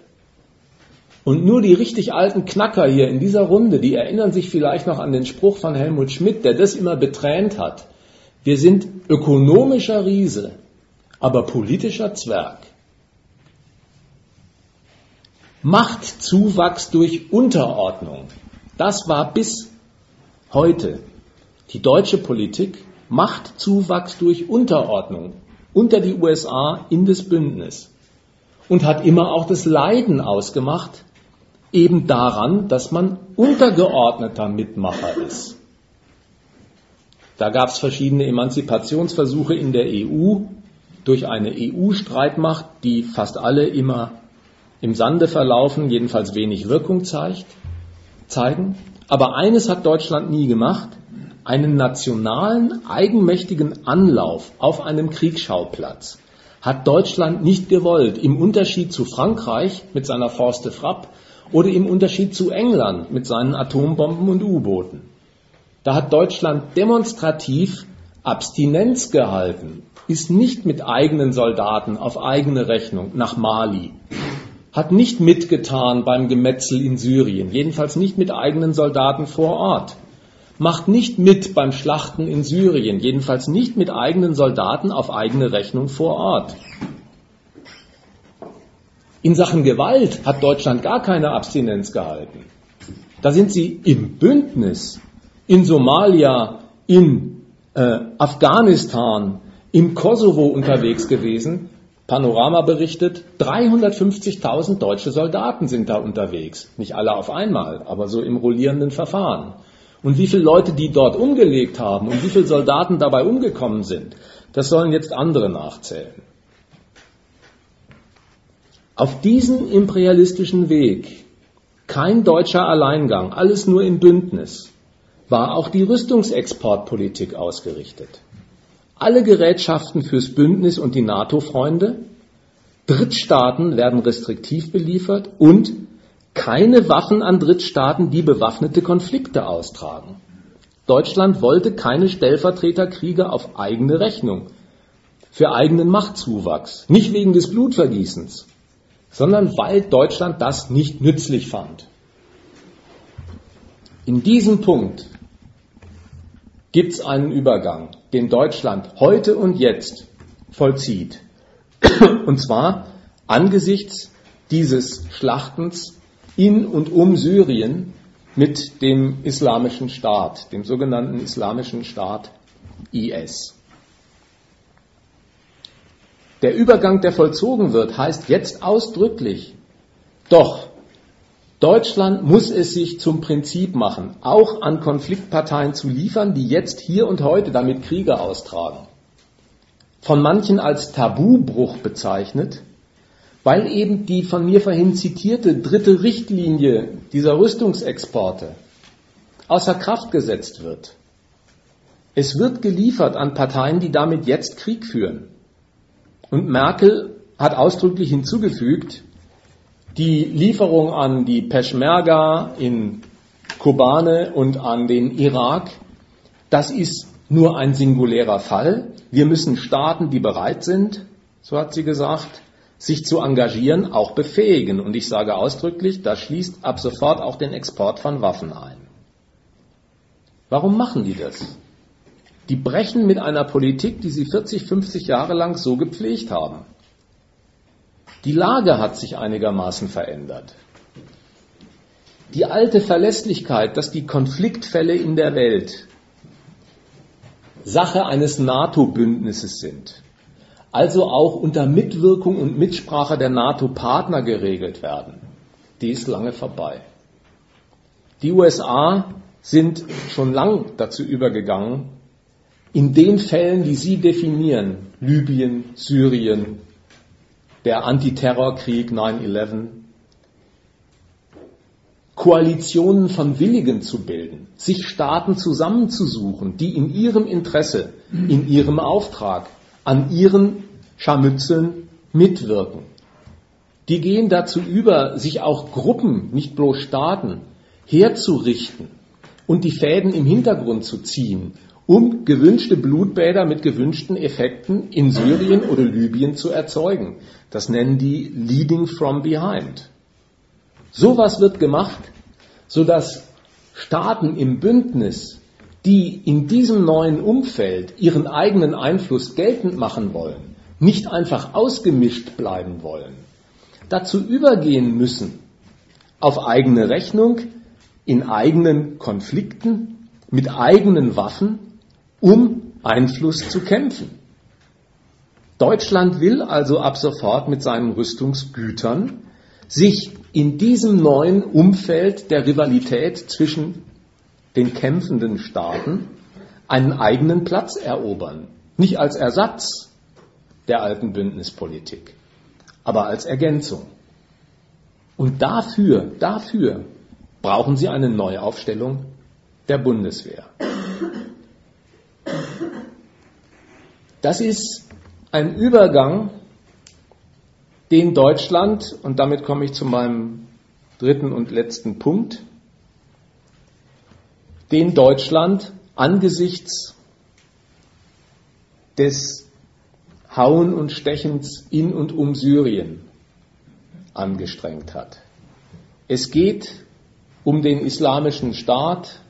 Und nur die richtig alten Knacker hier in dieser Runde, die erinnern sich vielleicht noch an den Spruch von Helmut Schmidt, der das immer betränt hat. Wir sind ökonomischer Riese, aber politischer Zwerg. Machtzuwachs durch Unterordnung. Das war bis heute die deutsche Politik. Machtzuwachs durch Unterordnung unter die USA in das Bündnis und hat immer auch das Leiden ausgemacht, eben daran, dass man untergeordneter Mitmacher ist. Da gab es verschiedene Emanzipationsversuche in der EU durch eine EU-Streitmacht, die fast alle immer im Sande verlaufen, jedenfalls wenig Wirkung zeigt, zeigen. Aber eines hat Deutschland nie gemacht, einen nationalen, eigenmächtigen Anlauf auf einem Kriegsschauplatz hat Deutschland nicht gewollt, im Unterschied zu Frankreich mit seiner Forste Frapp oder im Unterschied zu England mit seinen Atombomben und U-Booten. Da hat Deutschland demonstrativ Abstinenz gehalten, ist nicht mit eigenen Soldaten auf eigene Rechnung nach Mali, hat nicht mitgetan beim Gemetzel in Syrien, jedenfalls nicht mit eigenen Soldaten vor Ort macht nicht mit beim Schlachten in Syrien, jedenfalls nicht mit eigenen Soldaten auf eigene Rechnung vor Ort. In Sachen Gewalt hat Deutschland gar keine Abstinenz gehalten. Da sind sie im Bündnis, in Somalia, in äh, Afghanistan, im Kosovo unterwegs gewesen. Panorama berichtet, 350.000 deutsche Soldaten sind da unterwegs. Nicht alle auf einmal, aber so im rollierenden Verfahren. Und wie viele Leute die dort umgelegt haben und wie viele Soldaten dabei umgekommen sind, das sollen jetzt andere nachzählen. Auf diesen imperialistischen Weg, kein deutscher Alleingang, alles nur im Bündnis, war auch die Rüstungsexportpolitik ausgerichtet. alle Gerätschaften fürs Bündnis und die NATO-Freunde, Drittstaaten werden restriktiv beliefert und keine Waffen an Drittstaaten, die bewaffnete Konflikte austragen. Deutschland wollte keine Stellvertreterkriege auf eigene Rechnung, für eigenen Machtzuwachs, nicht wegen des Blutvergießens, sondern weil Deutschland das nicht nützlich fand. In diesem Punkt gibt es einen Übergang, den Deutschland heute und jetzt vollzieht. Und zwar angesichts dieses Schlachtens in und um Syrien mit dem islamischen Staat, dem sogenannten islamischen Staat IS. Der Übergang, der vollzogen wird, heißt jetzt ausdrücklich, doch Deutschland muss es sich zum Prinzip machen, auch an Konfliktparteien zu liefern, die jetzt hier und heute damit Kriege austragen. Von manchen als Tabubruch bezeichnet, weil eben die von mir vorhin zitierte dritte Richtlinie dieser Rüstungsexporte außer Kraft gesetzt wird. Es wird geliefert an Parteien, die damit jetzt Krieg führen. Und Merkel hat ausdrücklich hinzugefügt, die Lieferung an die Peschmerga in Kobane und an den Irak, das ist nur ein singulärer Fall. Wir müssen Staaten, die bereit sind, so hat sie gesagt, sich zu engagieren, auch befähigen. Und ich sage ausdrücklich, das schließt ab sofort auch den Export von Waffen ein. Warum machen die das? Die brechen mit einer Politik, die sie 40, 50 Jahre lang so gepflegt haben. Die Lage hat sich einigermaßen verändert. Die alte Verlässlichkeit, dass die Konfliktfälle in der Welt Sache eines NATO-Bündnisses sind, also auch unter Mitwirkung und Mitsprache der NATO-Partner geregelt werden, die ist lange vorbei. Die USA sind schon lang dazu übergegangen, in den Fällen, die sie definieren, Libyen, Syrien, der Antiterrorkrieg 9-11, Koalitionen von Willigen zu bilden, sich Staaten zusammenzusuchen, die in ihrem Interesse, in ihrem Auftrag, an ihren Scharmützeln mitwirken. Die gehen dazu über, sich auch Gruppen, nicht bloß Staaten, herzurichten und die Fäden im Hintergrund zu ziehen um gewünschte Blutbäder mit gewünschten Effekten in Syrien oder Libyen zu erzeugen. Das nennen die Leading from Behind. Sowas wird gemacht, sodass Staaten im Bündnis, die in diesem neuen Umfeld ihren eigenen Einfluss geltend machen wollen, nicht einfach ausgemischt bleiben wollen, dazu übergehen müssen, auf eigene Rechnung, in eigenen Konflikten, mit eigenen Waffen um Einfluss zu kämpfen. Deutschland will also ab sofort mit seinen Rüstungsgütern sich in diesem neuen Umfeld der Rivalität zwischen den kämpfenden Staaten einen eigenen Platz erobern. Nicht als Ersatz der alten Bündnispolitik, aber als Ergänzung. Und dafür, dafür brauchen Sie eine Neuaufstellung der Bundeswehr. Das ist ein Übergang, den Deutschland, und damit komme ich zu meinem dritten und letzten Punkt, den Deutschland angesichts des Hauen und Stechens in und um Syrien angestrengt hat. Es geht um den islamischen Staat,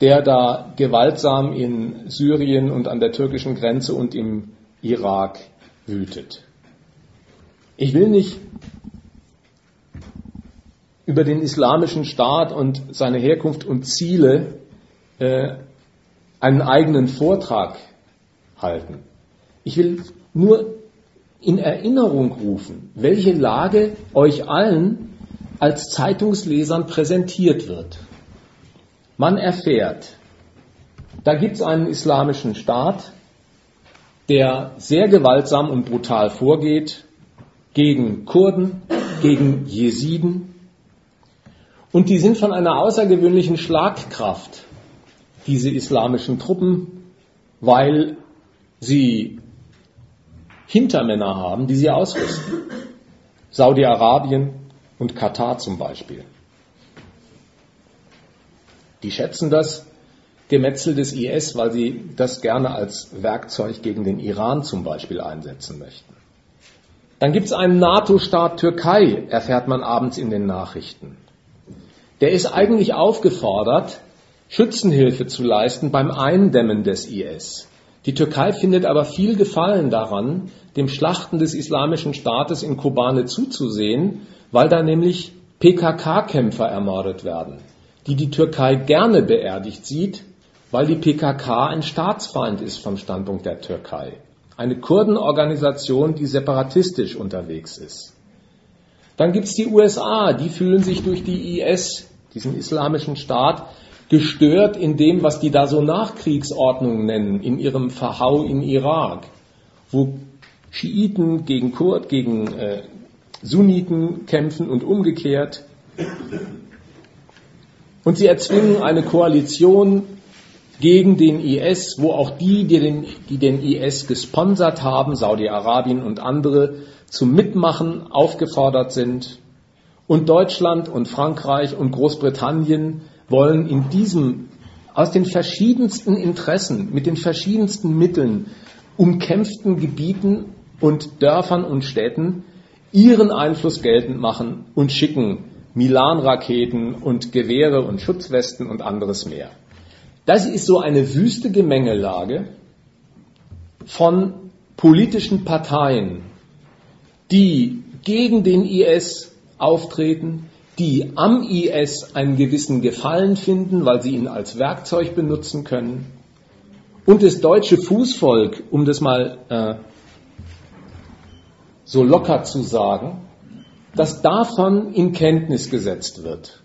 der da gewaltsam in Syrien und an der türkischen Grenze und im Irak wütet. Ich will nicht über den islamischen Staat und seine Herkunft und Ziele äh, einen eigenen Vortrag halten. Ich will nur in Erinnerung rufen, welche Lage euch allen als Zeitungslesern präsentiert wird. Man erfährt, da gibt es einen islamischen Staat, der sehr gewaltsam und brutal vorgeht gegen Kurden, gegen Jesiden. Und die sind von einer außergewöhnlichen Schlagkraft, diese islamischen Truppen, weil sie Hintermänner haben, die sie ausrüsten. Saudi-Arabien und Katar zum Beispiel. Die schätzen das Gemetzel des IS, weil sie das gerne als Werkzeug gegen den Iran zum Beispiel einsetzen möchten. Dann gibt es einen NATO-Staat Türkei, erfährt man abends in den Nachrichten. Der ist eigentlich aufgefordert, Schützenhilfe zu leisten beim Eindämmen des IS. Die Türkei findet aber viel Gefallen daran, dem Schlachten des Islamischen Staates in Kobane zuzusehen, weil da nämlich PKK-Kämpfer ermordet werden, die die Türkei gerne beerdigt sieht, weil die PKK ein Staatsfeind ist vom Standpunkt der Türkei. Eine Kurdenorganisation, die separatistisch unterwegs ist. Dann gibt es die USA, die fühlen sich durch die IS, diesen islamischen Staat, gestört in dem, was die da so Nachkriegsordnung nennen, in ihrem Verhau in Irak, wo Schiiten gegen Kurd, gegen äh, Sunniten kämpfen und umgekehrt. Und sie erzwingen eine Koalition gegen den IS, wo auch die, die den, die den IS gesponsert haben, Saudi-Arabien und andere, zum Mitmachen aufgefordert sind. Und Deutschland und Frankreich und Großbritannien wollen in diesem aus den verschiedensten Interessen, mit den verschiedensten Mitteln umkämpften Gebieten und Dörfern und Städten ihren Einfluss geltend machen und schicken Milan-Raketen und Gewehre und Schutzwesten und anderes mehr. Das ist so eine wüste Gemengelage von politischen Parteien, die gegen den IS auftreten, die am IS einen gewissen Gefallen finden, weil sie ihn als Werkzeug benutzen können. Und das deutsche Fußvolk, um das mal äh, so locker zu sagen, dass davon in Kenntnis gesetzt wird.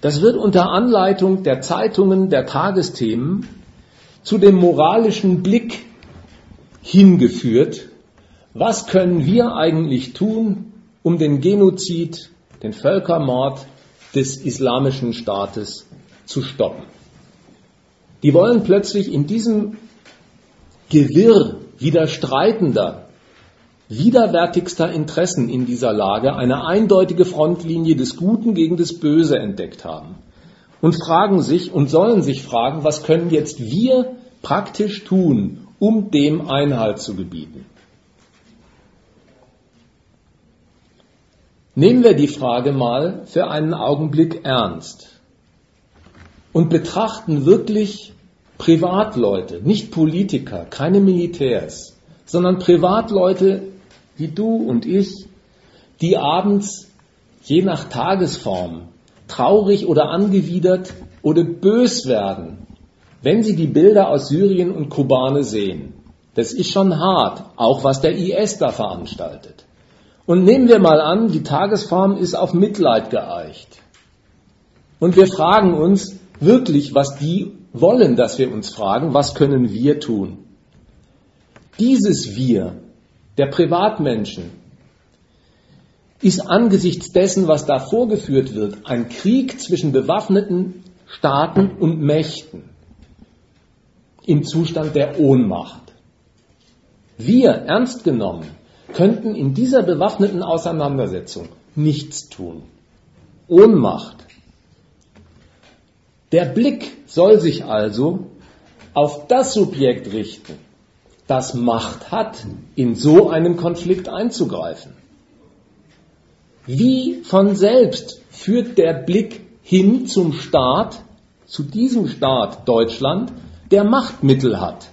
Das wird unter Anleitung der Zeitungen, der Tagesthemen zu dem moralischen Blick hingeführt. Was können wir eigentlich tun, um den Genozid, den Völkermord des islamischen Staates zu stoppen? Die wollen plötzlich in diesem Gewirr widerstreitender, widerwärtigster Interessen in dieser Lage eine eindeutige Frontlinie des Guten gegen das Böse entdeckt haben und fragen sich und sollen sich fragen, was können jetzt wir praktisch tun, um dem Einhalt zu gebieten. Nehmen wir die Frage mal für einen Augenblick ernst und betrachten wirklich Privatleute, nicht Politiker, keine Militärs, sondern Privatleute wie du und ich, die abends je nach Tagesform traurig oder angewidert oder bös werden, wenn sie die Bilder aus Syrien und Kobane sehen. Das ist schon hart, auch was der IS da veranstaltet. Und nehmen wir mal an, die Tagesform ist auf Mitleid geeicht. Und wir fragen uns wirklich, was die wollen, dass wir uns fragen, was können wir tun? Dieses Wir der Privatmenschen ist angesichts dessen, was da vorgeführt wird, ein Krieg zwischen bewaffneten Staaten und Mächten im Zustand der Ohnmacht. Wir, ernst genommen, könnten in dieser bewaffneten Auseinandersetzung nichts tun. Ohnmacht. Der Blick soll sich also auf das Subjekt richten, das Macht hat, in so einen Konflikt einzugreifen. Wie von selbst führt der Blick hin zum Staat, zu diesem Staat Deutschland, der Machtmittel hat.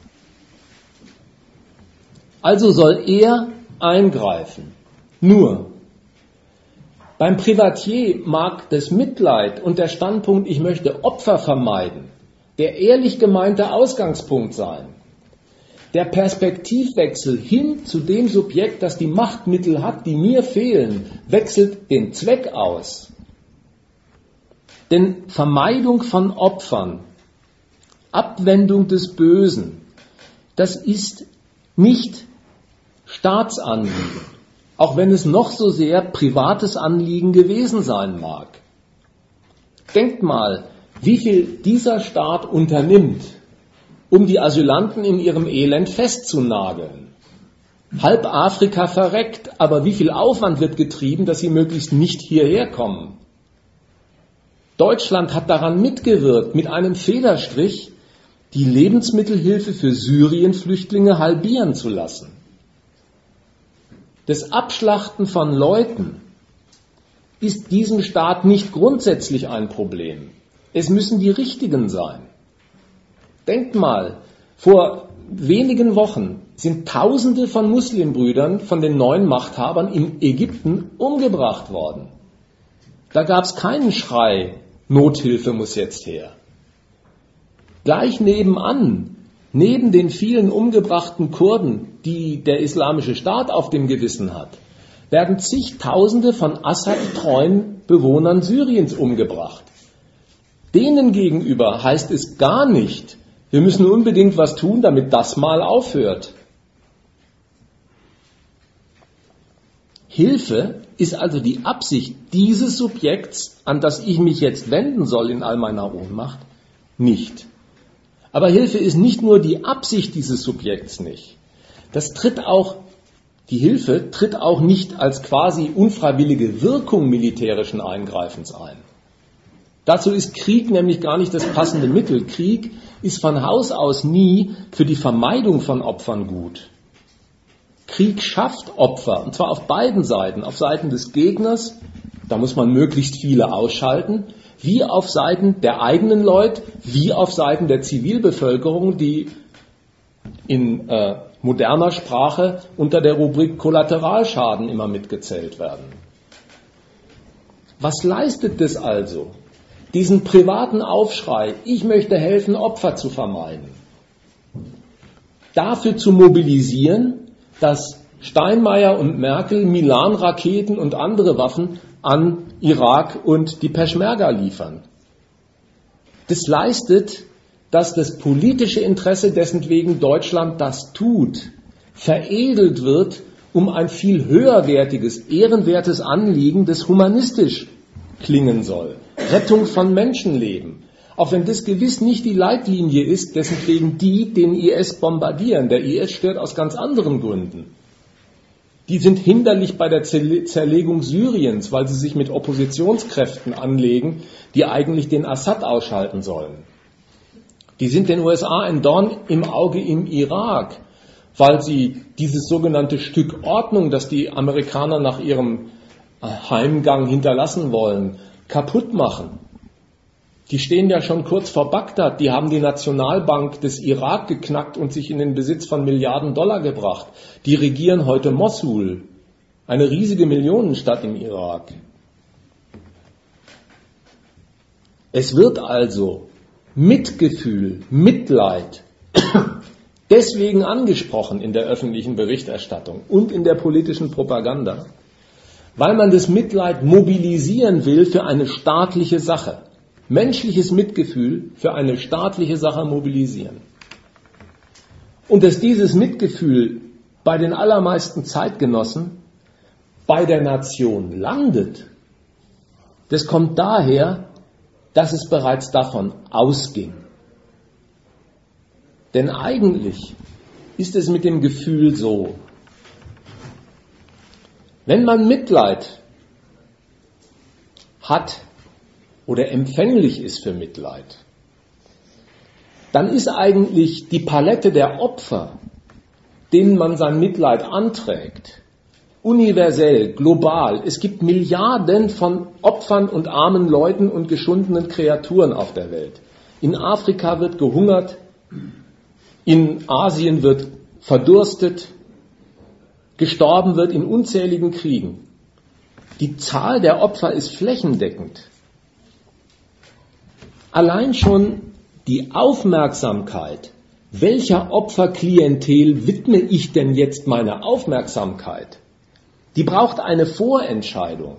Also soll er eingreifen. Nur, beim Privatier mag das Mitleid und der Standpunkt, ich möchte Opfer vermeiden, der ehrlich gemeinte Ausgangspunkt sein. Der Perspektivwechsel hin zu dem Subjekt, das die Machtmittel hat, die mir fehlen, wechselt den Zweck aus. Denn Vermeidung von Opfern, Abwendung des Bösen, das ist nicht Staatsanliegen, auch wenn es noch so sehr privates Anliegen gewesen sein mag. Denkt mal, wie viel dieser Staat unternimmt, um die Asylanten in ihrem Elend festzunageln. Halb Afrika verreckt, aber wie viel Aufwand wird getrieben, dass sie möglichst nicht hierher kommen? Deutschland hat daran mitgewirkt, mit einem Federstrich die Lebensmittelhilfe für Syrienflüchtlinge halbieren zu lassen. Das Abschlachten von Leuten ist diesem Staat nicht grundsätzlich ein Problem. Es müssen die richtigen sein. Denkt mal, vor wenigen Wochen sind Tausende von Muslimbrüdern von den neuen Machthabern in Ägypten umgebracht worden. Da gab es keinen Schrei, Nothilfe muss jetzt her. Gleich nebenan, neben den vielen umgebrachten Kurden, die der islamische Staat auf dem Gewissen hat, werden zigtausende von Assad-treuen Bewohnern Syriens umgebracht. Denen gegenüber heißt es gar nicht, wir müssen unbedingt was tun, damit das mal aufhört. Hilfe ist also die Absicht dieses Subjekts, an das ich mich jetzt wenden soll in all meiner Ohnmacht, nicht. Aber Hilfe ist nicht nur die Absicht dieses Subjekts nicht. Das tritt auch, die Hilfe tritt auch nicht als quasi unfreiwillige Wirkung militärischen Eingreifens ein. Dazu ist Krieg nämlich gar nicht das passende Mittel. Krieg ist von Haus aus nie für die Vermeidung von Opfern gut. Krieg schafft Opfer, und zwar auf beiden Seiten, auf Seiten des Gegners, da muss man möglichst viele ausschalten, wie auf Seiten der eigenen Leute, wie auf Seiten der Zivilbevölkerung, die in äh, moderner Sprache unter der Rubrik Kollateralschaden immer mitgezählt werden. Was leistet das also? Diesen privaten Aufschrei, ich möchte helfen, Opfer zu vermeiden. Dafür zu mobilisieren, dass Steinmeier und Merkel Milan-Raketen und andere Waffen an Irak und die Peschmerga liefern. Das leistet, dass das politische Interesse, dessen wegen Deutschland das tut, veredelt wird, um ein viel höherwertiges, ehrenwertes Anliegen, das humanistisch klingen soll. Rettung von Menschenleben. Auch wenn das gewiss nicht die Leitlinie ist, dessen wegen die den IS bombardieren. Der IS stört aus ganz anderen Gründen. Die sind hinderlich bei der Zerlegung Syriens, weil sie sich mit Oppositionskräften anlegen, die eigentlich den Assad ausschalten sollen. Die sind den USA ein Dorn im Auge im Irak, weil sie dieses sogenannte Stück Ordnung, das die Amerikaner nach ihrem Heimgang hinterlassen wollen, kaputt machen. Die stehen ja schon kurz vor Bagdad. Die haben die Nationalbank des Irak geknackt und sich in den Besitz von Milliarden Dollar gebracht. Die regieren heute Mosul, eine riesige Millionenstadt im Irak. Es wird also Mitgefühl, Mitleid deswegen angesprochen in der öffentlichen Berichterstattung und in der politischen Propaganda, weil man das Mitleid mobilisieren will für eine staatliche Sache menschliches Mitgefühl für eine staatliche Sache mobilisieren. Und dass dieses Mitgefühl bei den allermeisten Zeitgenossen bei der Nation landet, das kommt daher, dass es bereits davon ausging. Denn eigentlich ist es mit dem Gefühl so, wenn man Mitleid hat oder empfänglich ist für Mitleid, dann ist eigentlich die Palette der Opfer, denen man sein Mitleid anträgt, universell, global. Es gibt Milliarden von Opfern und armen Leuten und geschundenen Kreaturen auf der Welt. In Afrika wird gehungert, in Asien wird verdurstet, gestorben wird in unzähligen Kriegen. Die Zahl der Opfer ist flächendeckend. Allein schon die Aufmerksamkeit, welcher Opferklientel widme ich denn jetzt meine Aufmerksamkeit, die braucht eine Vorentscheidung.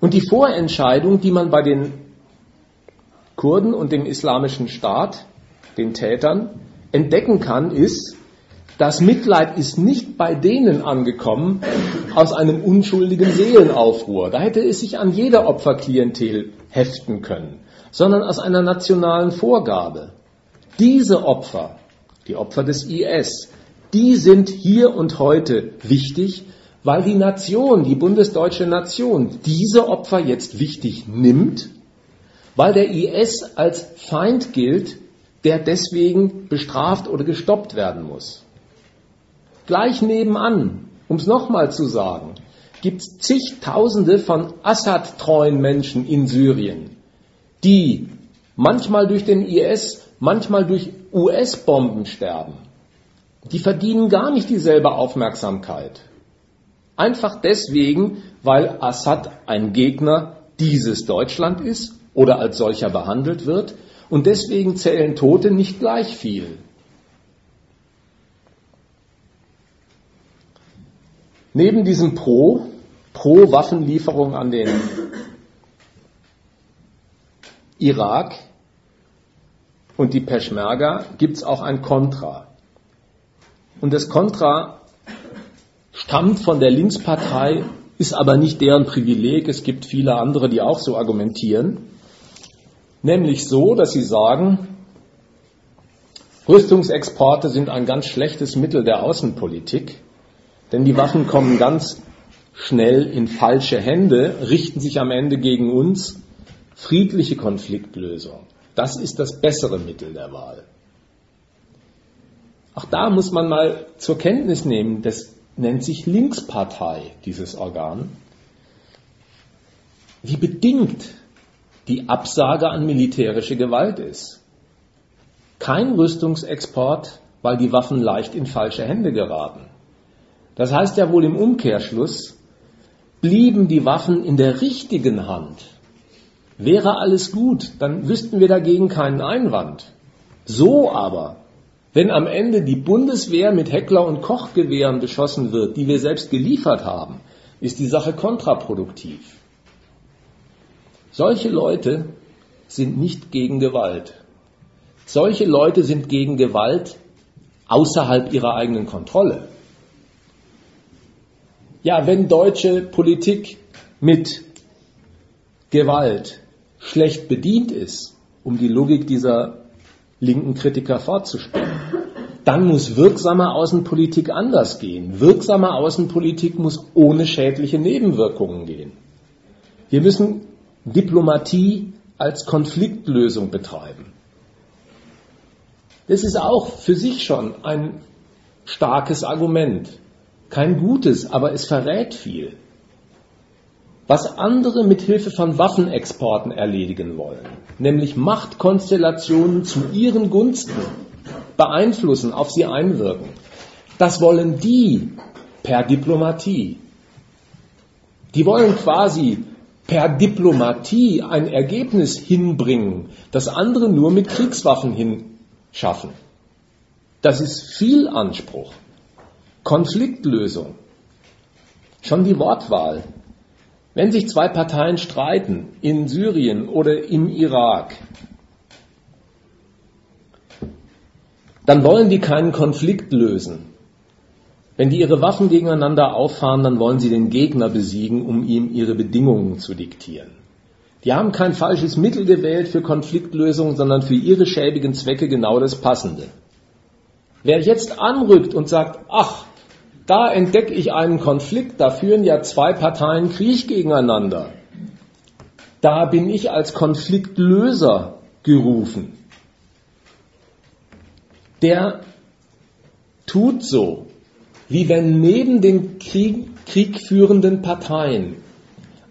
Und die Vorentscheidung, die man bei den Kurden und dem islamischen Staat, den Tätern, entdecken kann, ist, das Mitleid ist nicht bei denen angekommen aus einem unschuldigen Seelenaufruhr. Da hätte es sich an jeder Opferklientel heften können sondern aus einer nationalen Vorgabe. Diese Opfer, die Opfer des IS, die sind hier und heute wichtig, weil die Nation, die bundesdeutsche Nation, diese Opfer jetzt wichtig nimmt, weil der IS als Feind gilt, der deswegen bestraft oder gestoppt werden muss. Gleich nebenan, um es nochmal zu sagen, gibt es zigtausende von Assad-treuen Menschen in Syrien, die manchmal durch den IS, manchmal durch US-Bomben sterben. Die verdienen gar nicht dieselbe Aufmerksamkeit. Einfach deswegen, weil Assad ein Gegner dieses Deutschland ist oder als solcher behandelt wird und deswegen zählen Tote nicht gleich viel. Neben diesem Pro, Pro-Waffenlieferung an den Irak und die Peschmerga gibt es auch ein Kontra. Und das Kontra stammt von der Linkspartei, ist aber nicht deren Privileg. Es gibt viele andere, die auch so argumentieren. Nämlich so, dass sie sagen, Rüstungsexporte sind ein ganz schlechtes Mittel der Außenpolitik, denn die Waffen kommen ganz schnell in falsche Hände, richten sich am Ende gegen uns. Friedliche Konfliktlösung, das ist das bessere Mittel der Wahl. Auch da muss man mal zur Kenntnis nehmen, das nennt sich Linkspartei, dieses Organ. Wie bedingt die Absage an militärische Gewalt ist. Kein Rüstungsexport, weil die Waffen leicht in falsche Hände geraten. Das heißt ja wohl im Umkehrschluss, blieben die Waffen in der richtigen Hand, wäre alles gut, dann wüssten wir dagegen keinen Einwand. So aber, wenn am Ende die Bundeswehr mit Heckler und Kochgewehren beschossen wird, die wir selbst geliefert haben, ist die Sache kontraproduktiv. Solche Leute sind nicht gegen Gewalt. Solche Leute sind gegen Gewalt außerhalb ihrer eigenen Kontrolle. Ja, wenn deutsche Politik mit Gewalt schlecht bedient ist, um die Logik dieser linken Kritiker fortzuspielen, dann muss wirksame Außenpolitik anders gehen. Wirksame Außenpolitik muss ohne schädliche Nebenwirkungen gehen. Wir müssen Diplomatie als Konfliktlösung betreiben. Das ist auch für sich schon ein starkes Argument. Kein gutes, aber es verrät viel. Was andere mit Hilfe von Waffenexporten erledigen wollen, nämlich Machtkonstellationen zu ihren Gunsten beeinflussen, auf sie einwirken, das wollen die per Diplomatie. Die wollen quasi per Diplomatie ein Ergebnis hinbringen, das andere nur mit Kriegswaffen hinschaffen. Das ist viel Anspruch. Konfliktlösung. Schon die Wortwahl. Wenn sich zwei Parteien streiten, in Syrien oder im Irak, dann wollen die keinen Konflikt lösen, wenn die ihre Waffen gegeneinander auffahren, dann wollen sie den Gegner besiegen, um ihm ihre Bedingungen zu diktieren. Die haben kein falsches Mittel gewählt für Konfliktlösung, sondern für ihre schäbigen Zwecke genau das Passende. Wer jetzt anrückt und sagt, ach, da entdecke ich einen Konflikt, da führen ja zwei Parteien Krieg gegeneinander. Da bin ich als Konfliktlöser gerufen. Der tut so, wie wenn neben den Krieg, kriegführenden Parteien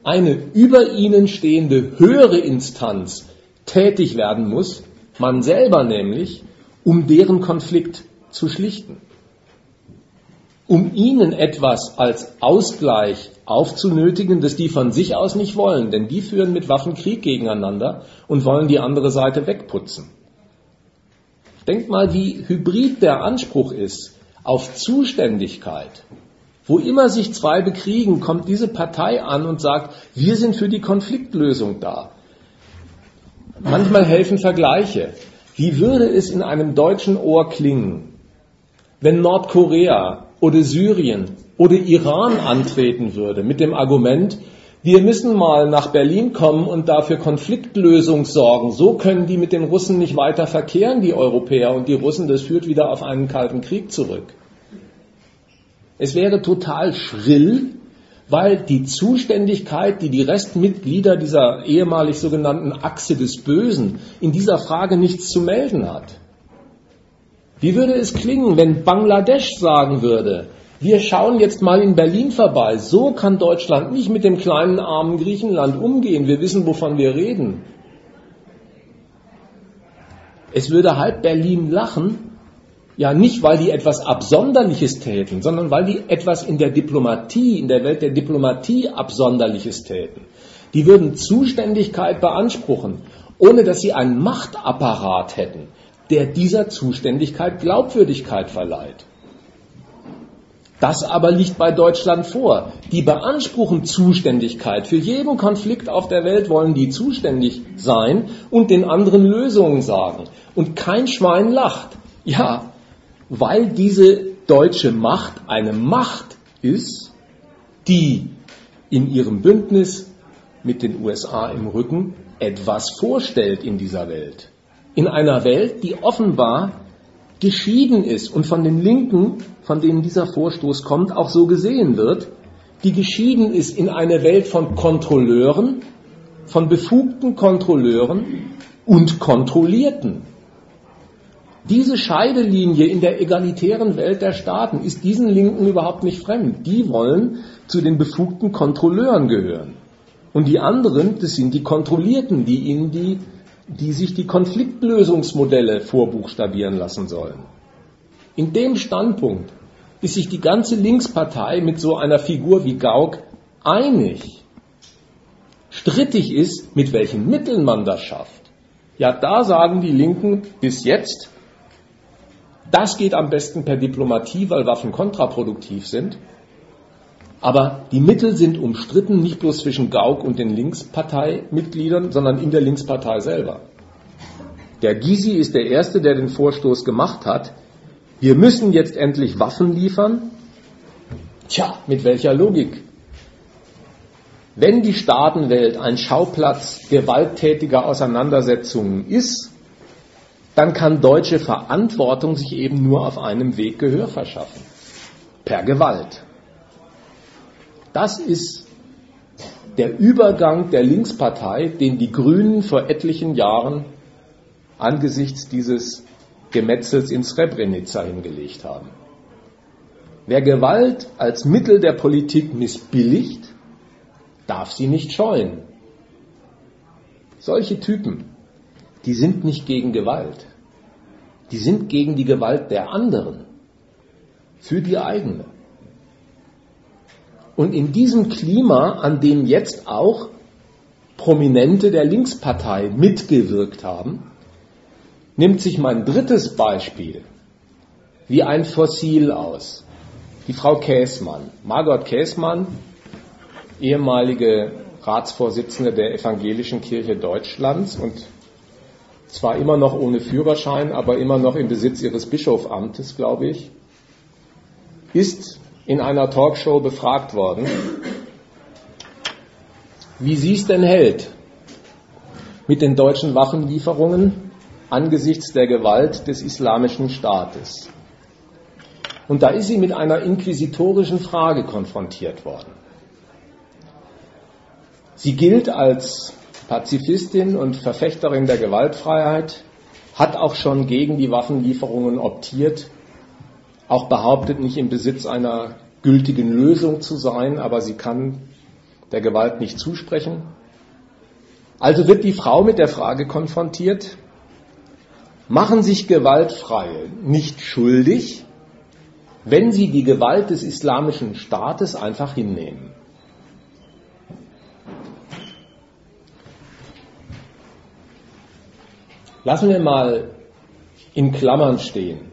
eine über ihnen stehende höhere Instanz tätig werden muss, man selber nämlich, um deren Konflikt zu schlichten. Um ihnen etwas als Ausgleich aufzunötigen, das die von sich aus nicht wollen, denn die führen mit Waffen Krieg gegeneinander und wollen die andere Seite wegputzen. Denkt mal, wie hybrid der Anspruch ist, auf Zuständigkeit. Wo immer sich zwei bekriegen, kommt diese Partei an und sagt, wir sind für die Konfliktlösung da. Manchmal helfen Vergleiche. Wie würde es in einem deutschen Ohr klingen, wenn Nordkorea oder Syrien oder Iran antreten würde mit dem Argument, wir müssen mal nach Berlin kommen und dafür Konfliktlösung sorgen. So können die mit den Russen nicht weiter verkehren, die Europäer und die Russen. Das führt wieder auf einen kalten Krieg zurück. Es wäre total schrill, weil die Zuständigkeit, die die Restmitglieder dieser ehemalig sogenannten Achse des Bösen in dieser Frage nichts zu melden hat. Wie würde es klingen, wenn Bangladesch sagen würde, wir schauen jetzt mal in Berlin vorbei. So kann Deutschland nicht mit dem kleinen armen Griechenland umgehen. Wir wissen, wovon wir reden. Es würde halb Berlin lachen, ja nicht, weil die etwas Absonderliches täten, sondern weil die etwas in der Diplomatie, in der Welt der Diplomatie Absonderliches täten. Die würden Zuständigkeit beanspruchen, ohne dass sie einen Machtapparat hätten, der dieser Zuständigkeit Glaubwürdigkeit verleiht. Das aber liegt bei Deutschland vor. Die beanspruchen Zuständigkeit. Für jeden Konflikt auf der Welt wollen die zuständig sein und den anderen Lösungen sagen. Und kein Schwein lacht. Ja, weil diese deutsche Macht eine Macht ist, die in ihrem Bündnis mit den USA im Rücken etwas vorstellt in dieser Welt. In einer Welt, die offenbar geschieden ist und von den Linken, von denen dieser Vorstoß kommt, auch so gesehen wird, die geschieden ist in eine Welt von Kontrolleuren, von befugten Kontrolleuren und Kontrollierten. Diese Scheidelinie in der egalitären Welt der Staaten ist diesen Linken überhaupt nicht fremd. Die wollen zu den befugten Kontrolleuren gehören. Und die anderen, das sind die Kontrollierten, die ihnen die die sich die Konfliktlösungsmodelle vorbuchstabieren lassen sollen. In dem Standpunkt ist sich die ganze Linkspartei mit so einer Figur wie Gauck einig. Strittig ist, mit welchen Mitteln man das schafft. Ja, da sagen die Linken bis jetzt, das geht am besten per Diplomatie, weil Waffen kontraproduktiv sind. Aber die Mittel sind umstritten, nicht bloß zwischen Gauck und den Linksparteimitgliedern, sondern in der Linkspartei selber. Der Gysi ist der Erste, der den Vorstoß gemacht hat. Wir müssen jetzt endlich Waffen liefern. Tja, mit welcher Logik? Wenn die Staatenwelt ein Schauplatz gewalttätiger Auseinandersetzungen ist, dann kann deutsche Verantwortung sich eben nur auf einem Weg Gehör verschaffen. Per Gewalt. Das ist der Übergang der Linkspartei, den die Grünen vor etlichen Jahren angesichts dieses Gemetzels in Srebrenica hingelegt haben. Wer Gewalt als Mittel der Politik missbilligt, darf sie nicht scheuen. Solche Typen, die sind nicht gegen Gewalt. Die sind gegen die Gewalt der anderen. Für die eigene. Und in diesem Klima, an dem jetzt auch Prominente der Linkspartei mitgewirkt haben, nimmt sich mein drittes Beispiel wie ein Fossil aus. Die Frau Käßmann, Margot Käßmann, ehemalige Ratsvorsitzende der Evangelischen Kirche Deutschlands und zwar immer noch ohne Führerschein, aber immer noch im Besitz ihres Bischofamtes, glaube ich, ist in einer Talkshow befragt worden, wie sie es denn hält mit den deutschen Waffenlieferungen angesichts der Gewalt des islamischen Staates. Und da ist sie mit einer inquisitorischen Frage konfrontiert worden. Sie gilt als Pazifistin und Verfechterin der Gewaltfreiheit, hat auch schon gegen die Waffenlieferungen optiert auch behauptet, nicht im Besitz einer gültigen Lösung zu sein, aber sie kann der Gewalt nicht zusprechen. Also wird die Frau mit der Frage konfrontiert, machen sich Gewaltfreie nicht schuldig, wenn sie die Gewalt des islamischen Staates einfach hinnehmen. Lassen wir mal in Klammern stehen,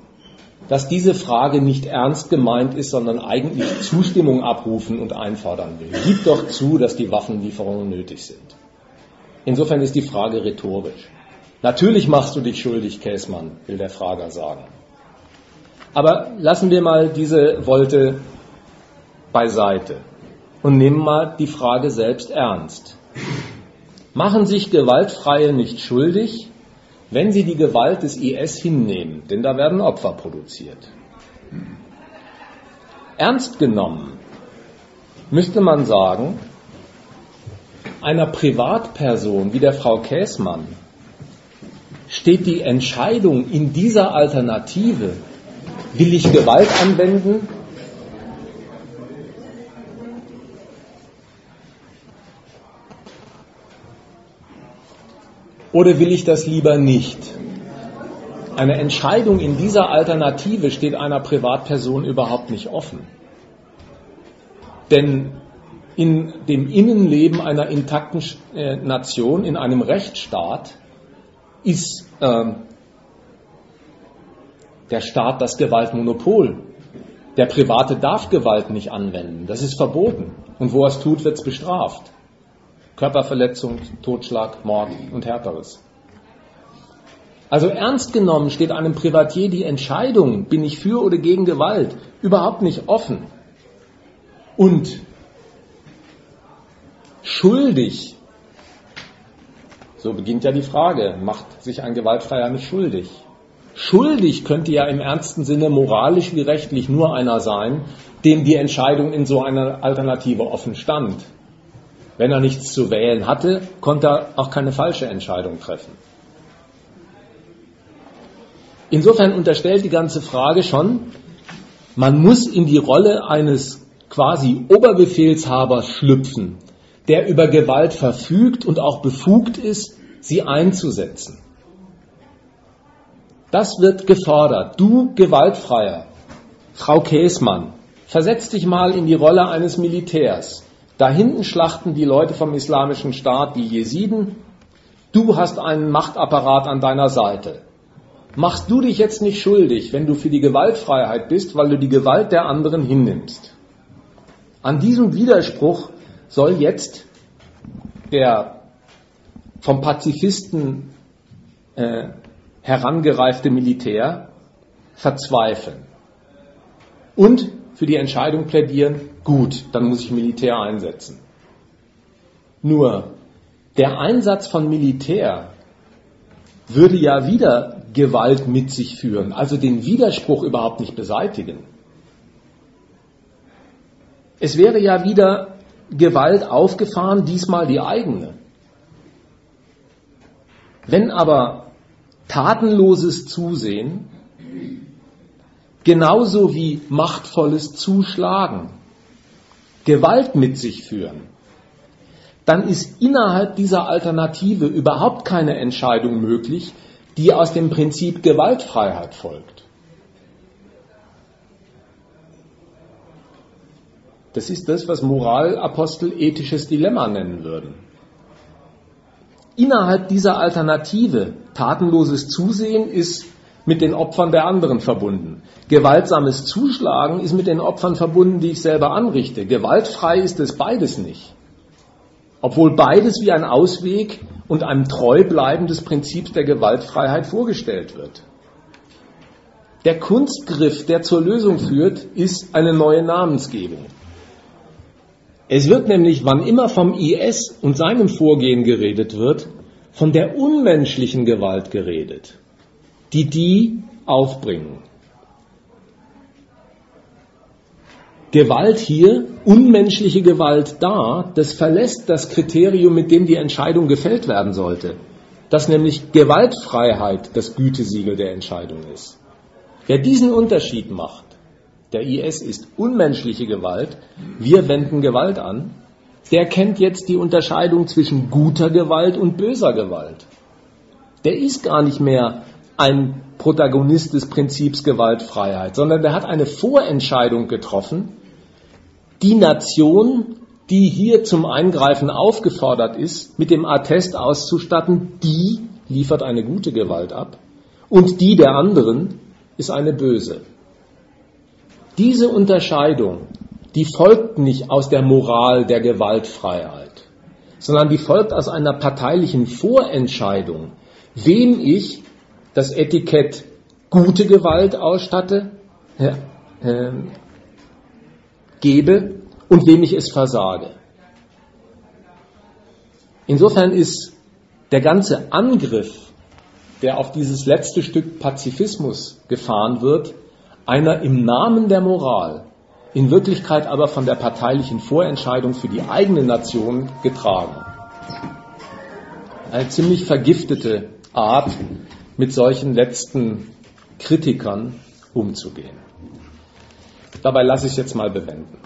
dass diese Frage nicht ernst gemeint ist, sondern eigentlich Zustimmung abrufen und einfordern will. Gib doch zu, dass die Waffenlieferungen nötig sind. Insofern ist die Frage rhetorisch. Natürlich machst du dich schuldig, Käsmann, will der Frager sagen. Aber lassen wir mal diese Wolte beiseite. und nehmen mal die Frage selbst ernst. Machen sich Gewaltfreie nicht schuldig, wenn sie die Gewalt des IS hinnehmen, denn da werden Opfer produziert. Ernst genommen müsste man sagen, einer Privatperson wie der Frau Käßmann steht die Entscheidung in dieser Alternative, will ich Gewalt anwenden oder will ich das lieber nicht? Eine Entscheidung in dieser Alternative steht einer Privatperson überhaupt nicht offen. Denn in dem Innenleben einer intakten äh, Nation, in einem Rechtsstaat, ist äh, der Staat das Gewaltmonopol. Der Private darf Gewalt nicht anwenden. Das ist verboten. Und wo er es tut, wird es bestraft. Körperverletzung, Totschlag, Mord und härteres. Also ernst genommen steht einem Privatier die Entscheidung, bin ich für oder gegen Gewalt, überhaupt nicht offen. Und schuldig, so beginnt ja die Frage, macht sich ein Gewaltfreier nicht schuldig? Schuldig könnte ja im ernsten Sinne moralisch wie rechtlich nur einer sein, dem die Entscheidung in so einer Alternative offen stand. Wenn er nichts zu wählen hatte, konnte er auch keine falsche Entscheidung treffen. Insofern unterstellt die ganze Frage schon, man muss in die Rolle eines quasi Oberbefehlshabers schlüpfen, der über Gewalt verfügt und auch befugt ist, sie einzusetzen. Das wird gefordert. Du Gewaltfreier, Frau Käßmann, versetz dich mal in die Rolle eines Militärs. Da hinten schlachten die Leute vom Islamischen Staat die Jesiden. Du hast einen Machtapparat an deiner Seite. Machst du dich jetzt nicht schuldig, wenn du für die Gewaltfreiheit bist, weil du die Gewalt der anderen hinnimmst? An diesem Widerspruch soll jetzt der vom Pazifisten äh, herangereifte Militär verzweifeln und für die Entscheidung plädieren, gut, dann muss ich Militär einsetzen. Nur der Einsatz von Militär würde ja wieder Gewalt mit sich führen, also den Widerspruch überhaupt nicht beseitigen. Es wäre ja wieder Gewalt aufgefahren, diesmal die eigene. Wenn aber tatenloses Zusehen genauso wie machtvolles Zuschlagen Gewalt mit sich führen, dann ist innerhalb dieser Alternative überhaupt keine Entscheidung möglich, die aus dem Prinzip Gewaltfreiheit folgt. Das ist das, was Moralapostel ethisches Dilemma nennen würden. Innerhalb dieser Alternative, tatenloses Zusehen, ist mit den Opfern der anderen verbunden. Gewaltsames Zuschlagen ist mit den Opfern verbunden, die ich selber anrichte. Gewaltfrei ist es beides nicht. Obwohl beides wie ein Ausweg und einem Treubleiben des Prinzips der Gewaltfreiheit vorgestellt wird. Der Kunstgriff, der zur Lösung führt, ist eine neue Namensgebung. Es wird nämlich, wann immer vom IS und seinem Vorgehen geredet wird, von der unmenschlichen Gewalt geredet die die aufbringen. Gewalt hier, unmenschliche Gewalt da, das verlässt das Kriterium, mit dem die Entscheidung gefällt werden sollte, dass nämlich Gewaltfreiheit das Gütesiegel der Entscheidung ist. Wer diesen Unterschied macht, der IS ist unmenschliche Gewalt, wir wenden Gewalt an, der kennt jetzt die Unterscheidung zwischen guter Gewalt und böser Gewalt. Der ist gar nicht mehr ein Protagonist des Prinzips Gewaltfreiheit, sondern der hat eine Vorentscheidung getroffen. Die Nation, die hier zum Eingreifen aufgefordert ist, mit dem Attest auszustatten, die liefert eine gute Gewalt ab und die der anderen ist eine böse. Diese Unterscheidung, die folgt nicht aus der Moral der Gewaltfreiheit, sondern die folgt aus einer parteilichen Vorentscheidung, wem ich das Etikett gute Gewalt ausstatte, äh, gebe und wem ich es versage. Insofern ist der ganze Angriff, der auf dieses letzte Stück Pazifismus gefahren wird, einer im Namen der Moral, in Wirklichkeit aber von der parteilichen Vorentscheidung für die eigene Nation getragen. Eine ziemlich vergiftete Art, mit solchen letzten Kritikern umzugehen. Dabei lasse ich es jetzt mal bewenden.